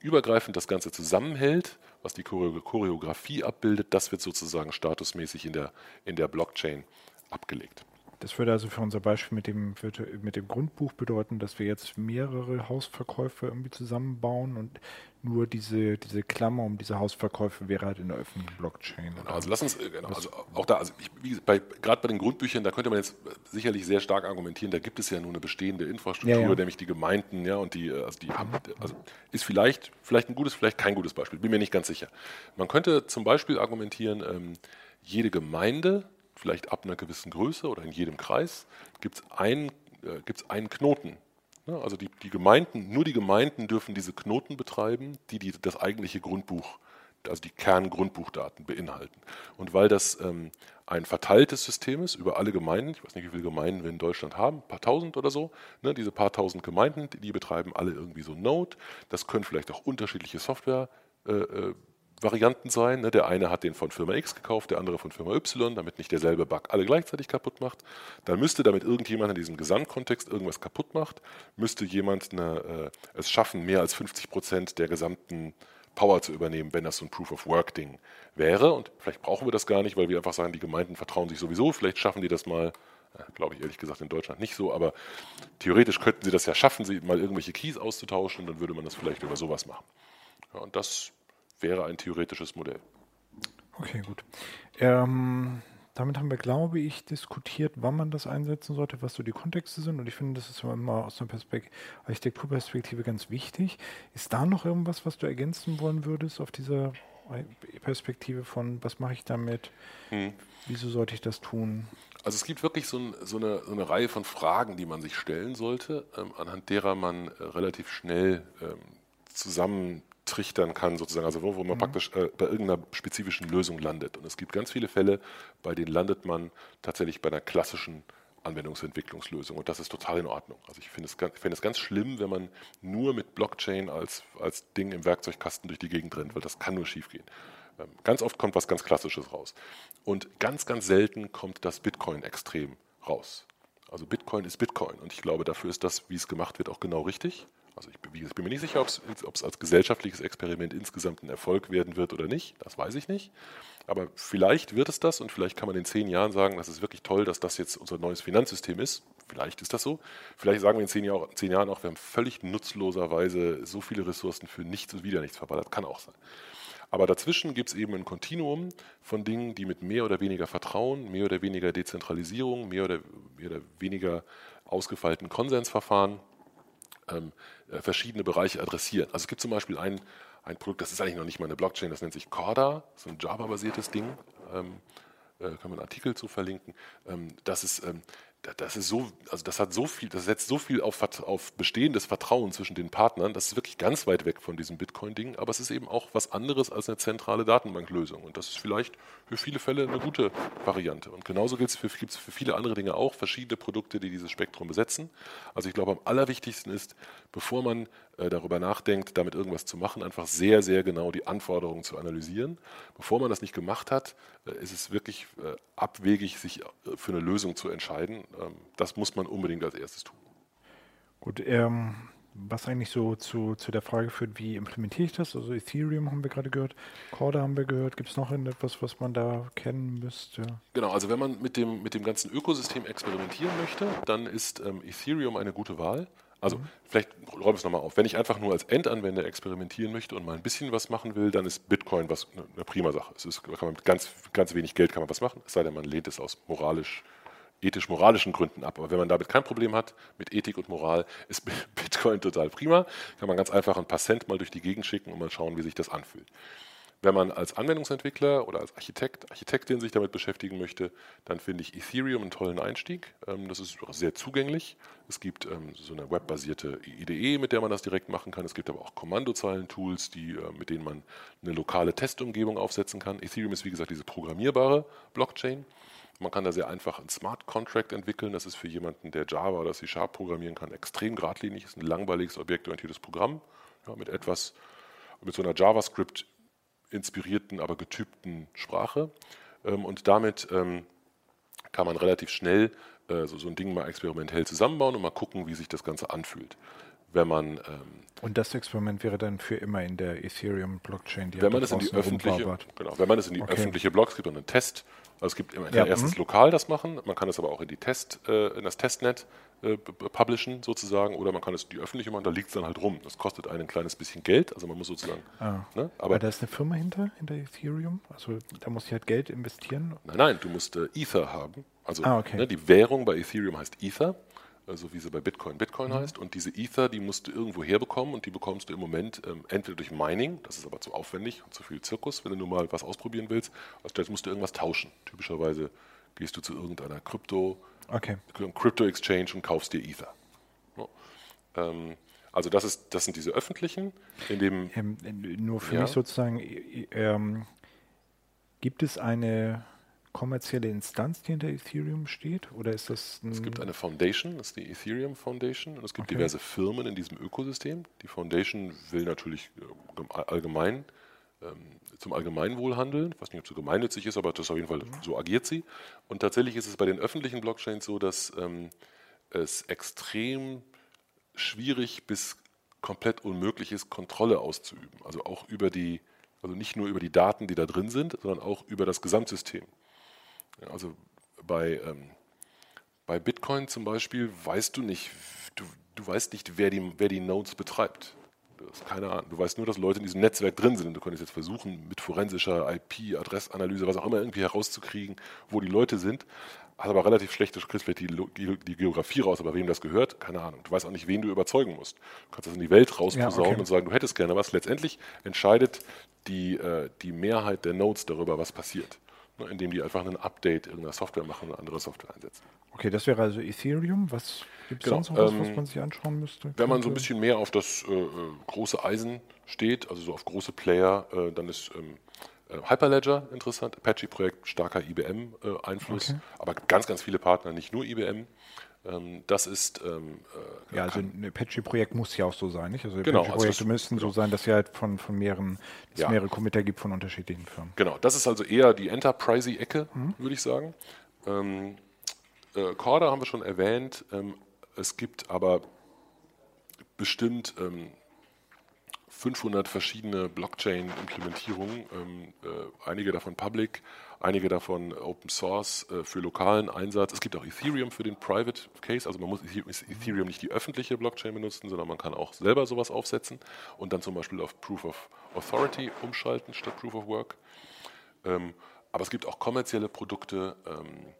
übergreifend das Ganze zusammenhält, was die Choreografie abbildet, das wird sozusagen statusmäßig in der, in der Blockchain abgelegt. Das würde also für unser Beispiel mit dem, mit dem Grundbuch bedeuten, dass wir jetzt mehrere Hausverkäufe irgendwie zusammenbauen und nur diese, diese Klammer um diese Hausverkäufe wäre halt in der öffentlichen Blockchain. Genau, also lass uns, äh, genau, also auch da, also bei, gerade bei den Grundbüchern, da könnte man jetzt sicherlich sehr stark argumentieren, da gibt es ja nur eine bestehende Infrastruktur, ja, ja. nämlich die Gemeinden, ja, und die, äh, also die also ist vielleicht, vielleicht ein gutes, vielleicht kein gutes Beispiel, bin mir nicht ganz sicher. Man könnte zum Beispiel argumentieren, ähm, jede Gemeinde, vielleicht ab einer gewissen Größe oder in jedem Kreis, gibt es ein, äh, einen Knoten, Ne, also die, die Gemeinden, nur die Gemeinden dürfen diese Knoten betreiben, die, die das eigentliche Grundbuch, also die Kerngrundbuchdaten beinhalten. Und weil das ähm, ein verteiltes System ist über alle Gemeinden, ich weiß nicht, wie viele Gemeinden wir in Deutschland haben, ein paar tausend oder so, ne, diese paar tausend Gemeinden, die, die betreiben alle irgendwie so Node. Das können vielleicht auch unterschiedliche Software äh, äh Varianten sein. Ne? Der eine hat den von Firma X gekauft, der andere von Firma Y, damit nicht derselbe Bug alle gleichzeitig kaputt macht. Dann müsste, damit irgendjemand in diesem Gesamtkontext irgendwas kaputt macht, müsste jemand eine, äh, es schaffen, mehr als 50 Prozent der gesamten Power zu übernehmen, wenn das so ein Proof-of-Work-Ding wäre. Und vielleicht brauchen wir das gar nicht, weil wir einfach sagen, die Gemeinden vertrauen sich sowieso. Vielleicht schaffen die das mal, äh, glaube ich ehrlich gesagt in Deutschland nicht so, aber theoretisch könnten sie das ja schaffen, sie mal irgendwelche Keys auszutauschen, dann würde man das vielleicht über sowas machen. Ja, und das wäre ein theoretisches Modell. Okay, gut. Ähm, damit haben wir, glaube ich, diskutiert, wann man das einsetzen sollte, was so die Kontexte sind. Und ich finde, das ist immer aus einer Perspekt Architekturperspektive ganz wichtig. Ist da noch irgendwas, was du ergänzen wollen würdest auf dieser Perspektive von, was mache ich damit? Hm. Wieso sollte ich das tun? Also es gibt wirklich so, ein, so, eine, so eine, Reihe von Fragen, die man sich stellen sollte, ähm, anhand derer man äh, relativ schnell ähm, zusammen trichtern kann, sozusagen, also wo, wo man mhm. praktisch äh, bei irgendeiner spezifischen Lösung landet. Und es gibt ganz viele Fälle, bei denen landet man tatsächlich bei einer klassischen Anwendungsentwicklungslösung und das ist total in Ordnung. Also ich finde es, find es ganz schlimm, wenn man nur mit Blockchain als, als Ding im Werkzeugkasten durch die Gegend rennt, weil das kann nur schiefgehen. Ähm, ganz oft kommt was ganz Klassisches raus. Und ganz, ganz selten kommt das Bitcoin-Extrem raus. Also Bitcoin ist Bitcoin und ich glaube, dafür ist das, wie es gemacht wird, auch genau richtig. Also ich, ich bin mir nicht sicher, ob es als gesellschaftliches Experiment insgesamt ein Erfolg werden wird oder nicht. Das weiß ich nicht. Aber vielleicht wird es das und vielleicht kann man in zehn Jahren sagen, das ist wirklich toll, dass das jetzt unser neues Finanzsystem ist. Vielleicht ist das so. Vielleicht sagen wir in zehn, Jahr, zehn Jahren auch, wir haben völlig nutzloserweise so viele Ressourcen für nichts und wieder nichts verballert. Kann auch sein. Aber dazwischen gibt es eben ein Kontinuum von Dingen, die mit mehr oder weniger Vertrauen, mehr oder weniger Dezentralisierung, mehr oder, mehr oder weniger ausgefeilten Konsensverfahren ähm, äh, verschiedene Bereiche adressieren. Also es gibt zum Beispiel ein, ein Produkt, das ist eigentlich noch nicht mal eine Blockchain, das nennt sich Corda, so ein Java-basiertes Ding. Ähm, äh, können wir einen Artikel zu verlinken. Ähm, das ist ähm, das ist so, also das hat so viel, das setzt so viel auf, auf bestehendes Vertrauen zwischen den Partnern, das ist wirklich ganz weit weg von diesem Bitcoin-Ding, aber es ist eben auch was anderes als eine zentrale Datenbanklösung. Und das ist vielleicht für viele Fälle eine gute Variante. Und genauso gibt es für, für viele andere Dinge auch verschiedene Produkte, die dieses Spektrum besetzen. Also ich glaube, am allerwichtigsten ist, bevor man darüber nachdenkt, damit irgendwas zu machen, einfach sehr, sehr genau die Anforderungen zu analysieren. Bevor man das nicht gemacht hat, äh, ist es wirklich äh, abwegig, sich für eine Lösung zu entscheiden. Ähm, das muss man unbedingt als erstes tun. Gut, ähm, was eigentlich so zu, zu der Frage führt, wie implementiere ich das? Also Ethereum haben wir gerade gehört, Corda haben wir gehört. Gibt es noch etwas, was man da kennen müsste? Genau, also wenn man mit dem, mit dem ganzen Ökosystem experimentieren möchte, dann ist ähm, Ethereum eine gute Wahl. Also mhm. vielleicht räume ich es nochmal auf. Wenn ich einfach nur als Endanwender experimentieren möchte und mal ein bisschen was machen will, dann ist Bitcoin was eine, eine prima Sache. Es ist, kann man mit ganz, ganz wenig Geld kann man was machen, es sei denn, man lehnt es aus moralisch ethisch-moralischen Gründen ab. Aber wenn man damit kein Problem hat, mit Ethik und Moral, ist Bitcoin total prima. Kann man ganz einfach ein paar Cent mal durch die Gegend schicken und mal schauen, wie sich das anfühlt. Wenn man als Anwendungsentwickler oder als Architekt, Architektin sich damit beschäftigen möchte, dann finde ich Ethereum einen tollen Einstieg. Ähm, das ist sehr zugänglich. Es gibt ähm, so eine webbasierte IDE, mit der man das direkt machen kann. Es gibt aber auch Kommandozeilen-Tools, äh, mit denen man eine lokale Testumgebung aufsetzen kann. Ethereum ist wie gesagt diese programmierbare Blockchain. Man kann da sehr einfach einen Smart Contract entwickeln. Das ist für jemanden, der Java oder C Sharp programmieren kann, extrem geradlinig. Das ist ein langweiliges objektorientiertes Programm ja, mit etwas, mit so einer JavaScript inspirierten, aber getypten Sprache. Ähm, und damit ähm, kann man relativ schnell äh, so, so ein Ding mal experimentell zusammenbauen und mal gucken, wie sich das Ganze anfühlt. Wenn man, ähm, und das Experiment wäre dann für immer in der Ethereum-Blockchain, die wenn man es in die öffentliche, genau, wenn man es in die okay. öffentliche Blogs gibt und einen Test, also es gibt immer ja, erstens mh. lokal das machen, man kann es aber auch in die Test, äh, in das Testnet äh, publishen sozusagen oder man kann es die öffentliche machen, da liegt es dann halt rum. Das kostet einen ein kleines bisschen Geld, also man muss sozusagen. Ah. Ne, aber, aber, da ist eine Firma hinter, hinter Ethereum, also da muss ich halt Geld investieren. Nein, nein, du musst äh, Ether haben. Also ah, okay. ne, die Währung bei Ethereum heißt Ether also wie sie bei Bitcoin Bitcoin mhm. heißt. Und diese Ether, die musst du irgendwo herbekommen und die bekommst du im Moment ähm, entweder durch Mining, das ist aber zu aufwendig und zu viel Zirkus, wenn du nur mal was ausprobieren willst. Also musst du irgendwas tauschen. Typischerweise gehst du zu irgendeiner Krypto, okay. Crypto Exchange und kaufst dir Ether. Ähm, also das, ist, das sind diese öffentlichen, in dem... Ähm, nur für ja. mich sozusagen, ähm, gibt es eine kommerzielle Instanz, die hinter Ethereum steht? Oder ist das Es gibt eine Foundation, das ist die Ethereum Foundation, und es gibt okay. diverse Firmen in diesem Ökosystem. Die Foundation will natürlich äh, allgemein ähm, zum Allgemeinwohl handeln. Ich weiß nicht, ob sie gemeinnützig ist, aber das auf jeden Fall mhm. so agiert sie. Und tatsächlich ist es bei den öffentlichen Blockchains so, dass ähm, es extrem schwierig bis komplett unmöglich ist, Kontrolle auszuüben. Also auch über die, also nicht nur über die Daten, die da drin sind, sondern auch über das Gesamtsystem. Also bei, ähm, bei Bitcoin zum Beispiel weißt du nicht, du, du weißt nicht, wer die, wer die Nodes betreibt. Du hast keine Ahnung. Du weißt nur, dass Leute in diesem Netzwerk drin sind. Und du könntest jetzt versuchen, mit forensischer IP, Adressanalyse, was auch immer, irgendwie herauszukriegen, wo die Leute sind. Hast aber relativ schlecht, du kriegst vielleicht die, die, Geografie raus, aber wem das gehört, keine Ahnung. Du weißt auch nicht, wen du überzeugen musst. Du kannst das in die Welt rausposaunen ja, okay. und sagen, du hättest gerne was. Letztendlich entscheidet die, äh, die Mehrheit der Nodes darüber, was passiert. Ne, indem die einfach ein Update irgendeiner Software machen und andere Software einsetzen. Okay, das wäre also Ethereum. Was gibt es genau, sonst noch was, was ähm, man sich anschauen müsste? Wenn man so ein bisschen mehr auf das äh, äh, große Eisen steht, also so auf große Player, äh, dann ist ähm, Äh, Hyperledger interessant, Apache-Projekt, starker IBM-Einfluss, okay. aber ganz, ganz viele Partner, nicht nur IBM. Ähm, das ist. Ähm, äh, ja, also ein Apache-Projekt muss ja auch so sein, nicht? Also genau, Apache-Projekte also müssten genau. so sein, dass ja halt von, von mehreren, dass ja. mehrere Committer gibt von unterschiedlichen Firmen. Genau, das ist also eher die Enterprise-Ecke, mhm. würde ich sagen. Ähm, äh, Corda haben wir schon erwähnt. Ähm, es gibt aber bestimmt ähm, 500 verschiedene Blockchain-Implementierungen, ähm, äh, einige davon public, einige davon Open Source äh, für lokalen Einsatz. Es gibt auch Ethereum für den Private Case, also man muss Ethereum nicht die öffentliche Blockchain benutzen, sondern man kann auch selber sowas aufsetzen und dann zum Beispiel auf Proof of Authority umschalten statt Proof of Work. Ähm, aber es gibt auch kommerzielle Produkte. Ähm,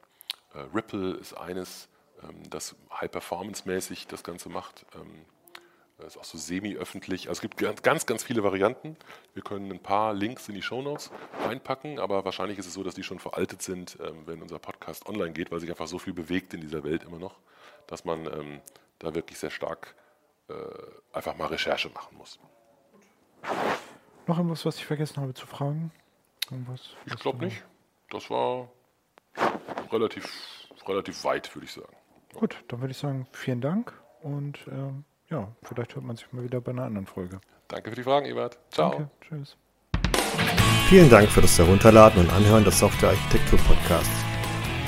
äh, Ripple ist eines, ähm, das high-performance-mäßig das Ganze macht. Ist auch so semi-öffentlich. Also es gibt ganz, ganz viele Varianten. Wir können ein paar Links in die Shownotes reinpacken, aber wahrscheinlich ist es so, dass die schon veraltet sind, ähm, wenn unser Podcast online geht, weil sich einfach so viel bewegt in dieser Welt immer noch, dass man ähm, da wirklich sehr stark äh, einfach mal Recherche machen muss. Noch irgendwas, was ich vergessen habe zu fragen? Irgendwas, ich glaube nicht. Das war relativ, relativ weit, würde ich sagen. Gut, dann würde ich sagen, vielen Dank und ähm ja, vielleicht hört man sich mal wieder bei einer anderen Folge. Danke für die Fragen, Ebert. Ciao. Danke. Tschüss. Vielen Dank für das Herunterladen und Anhören des Software-Architektur-Podcasts.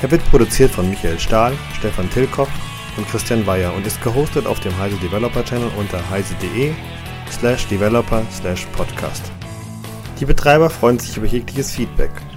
Er wird produziert von Michael Stahl, Stefan Tilkoff und Christian Weyer und ist gehostet auf dem Heise Developer Channel unter heise.de slash developer slash podcast. Die Betreiber freuen sich über jegliches Feedback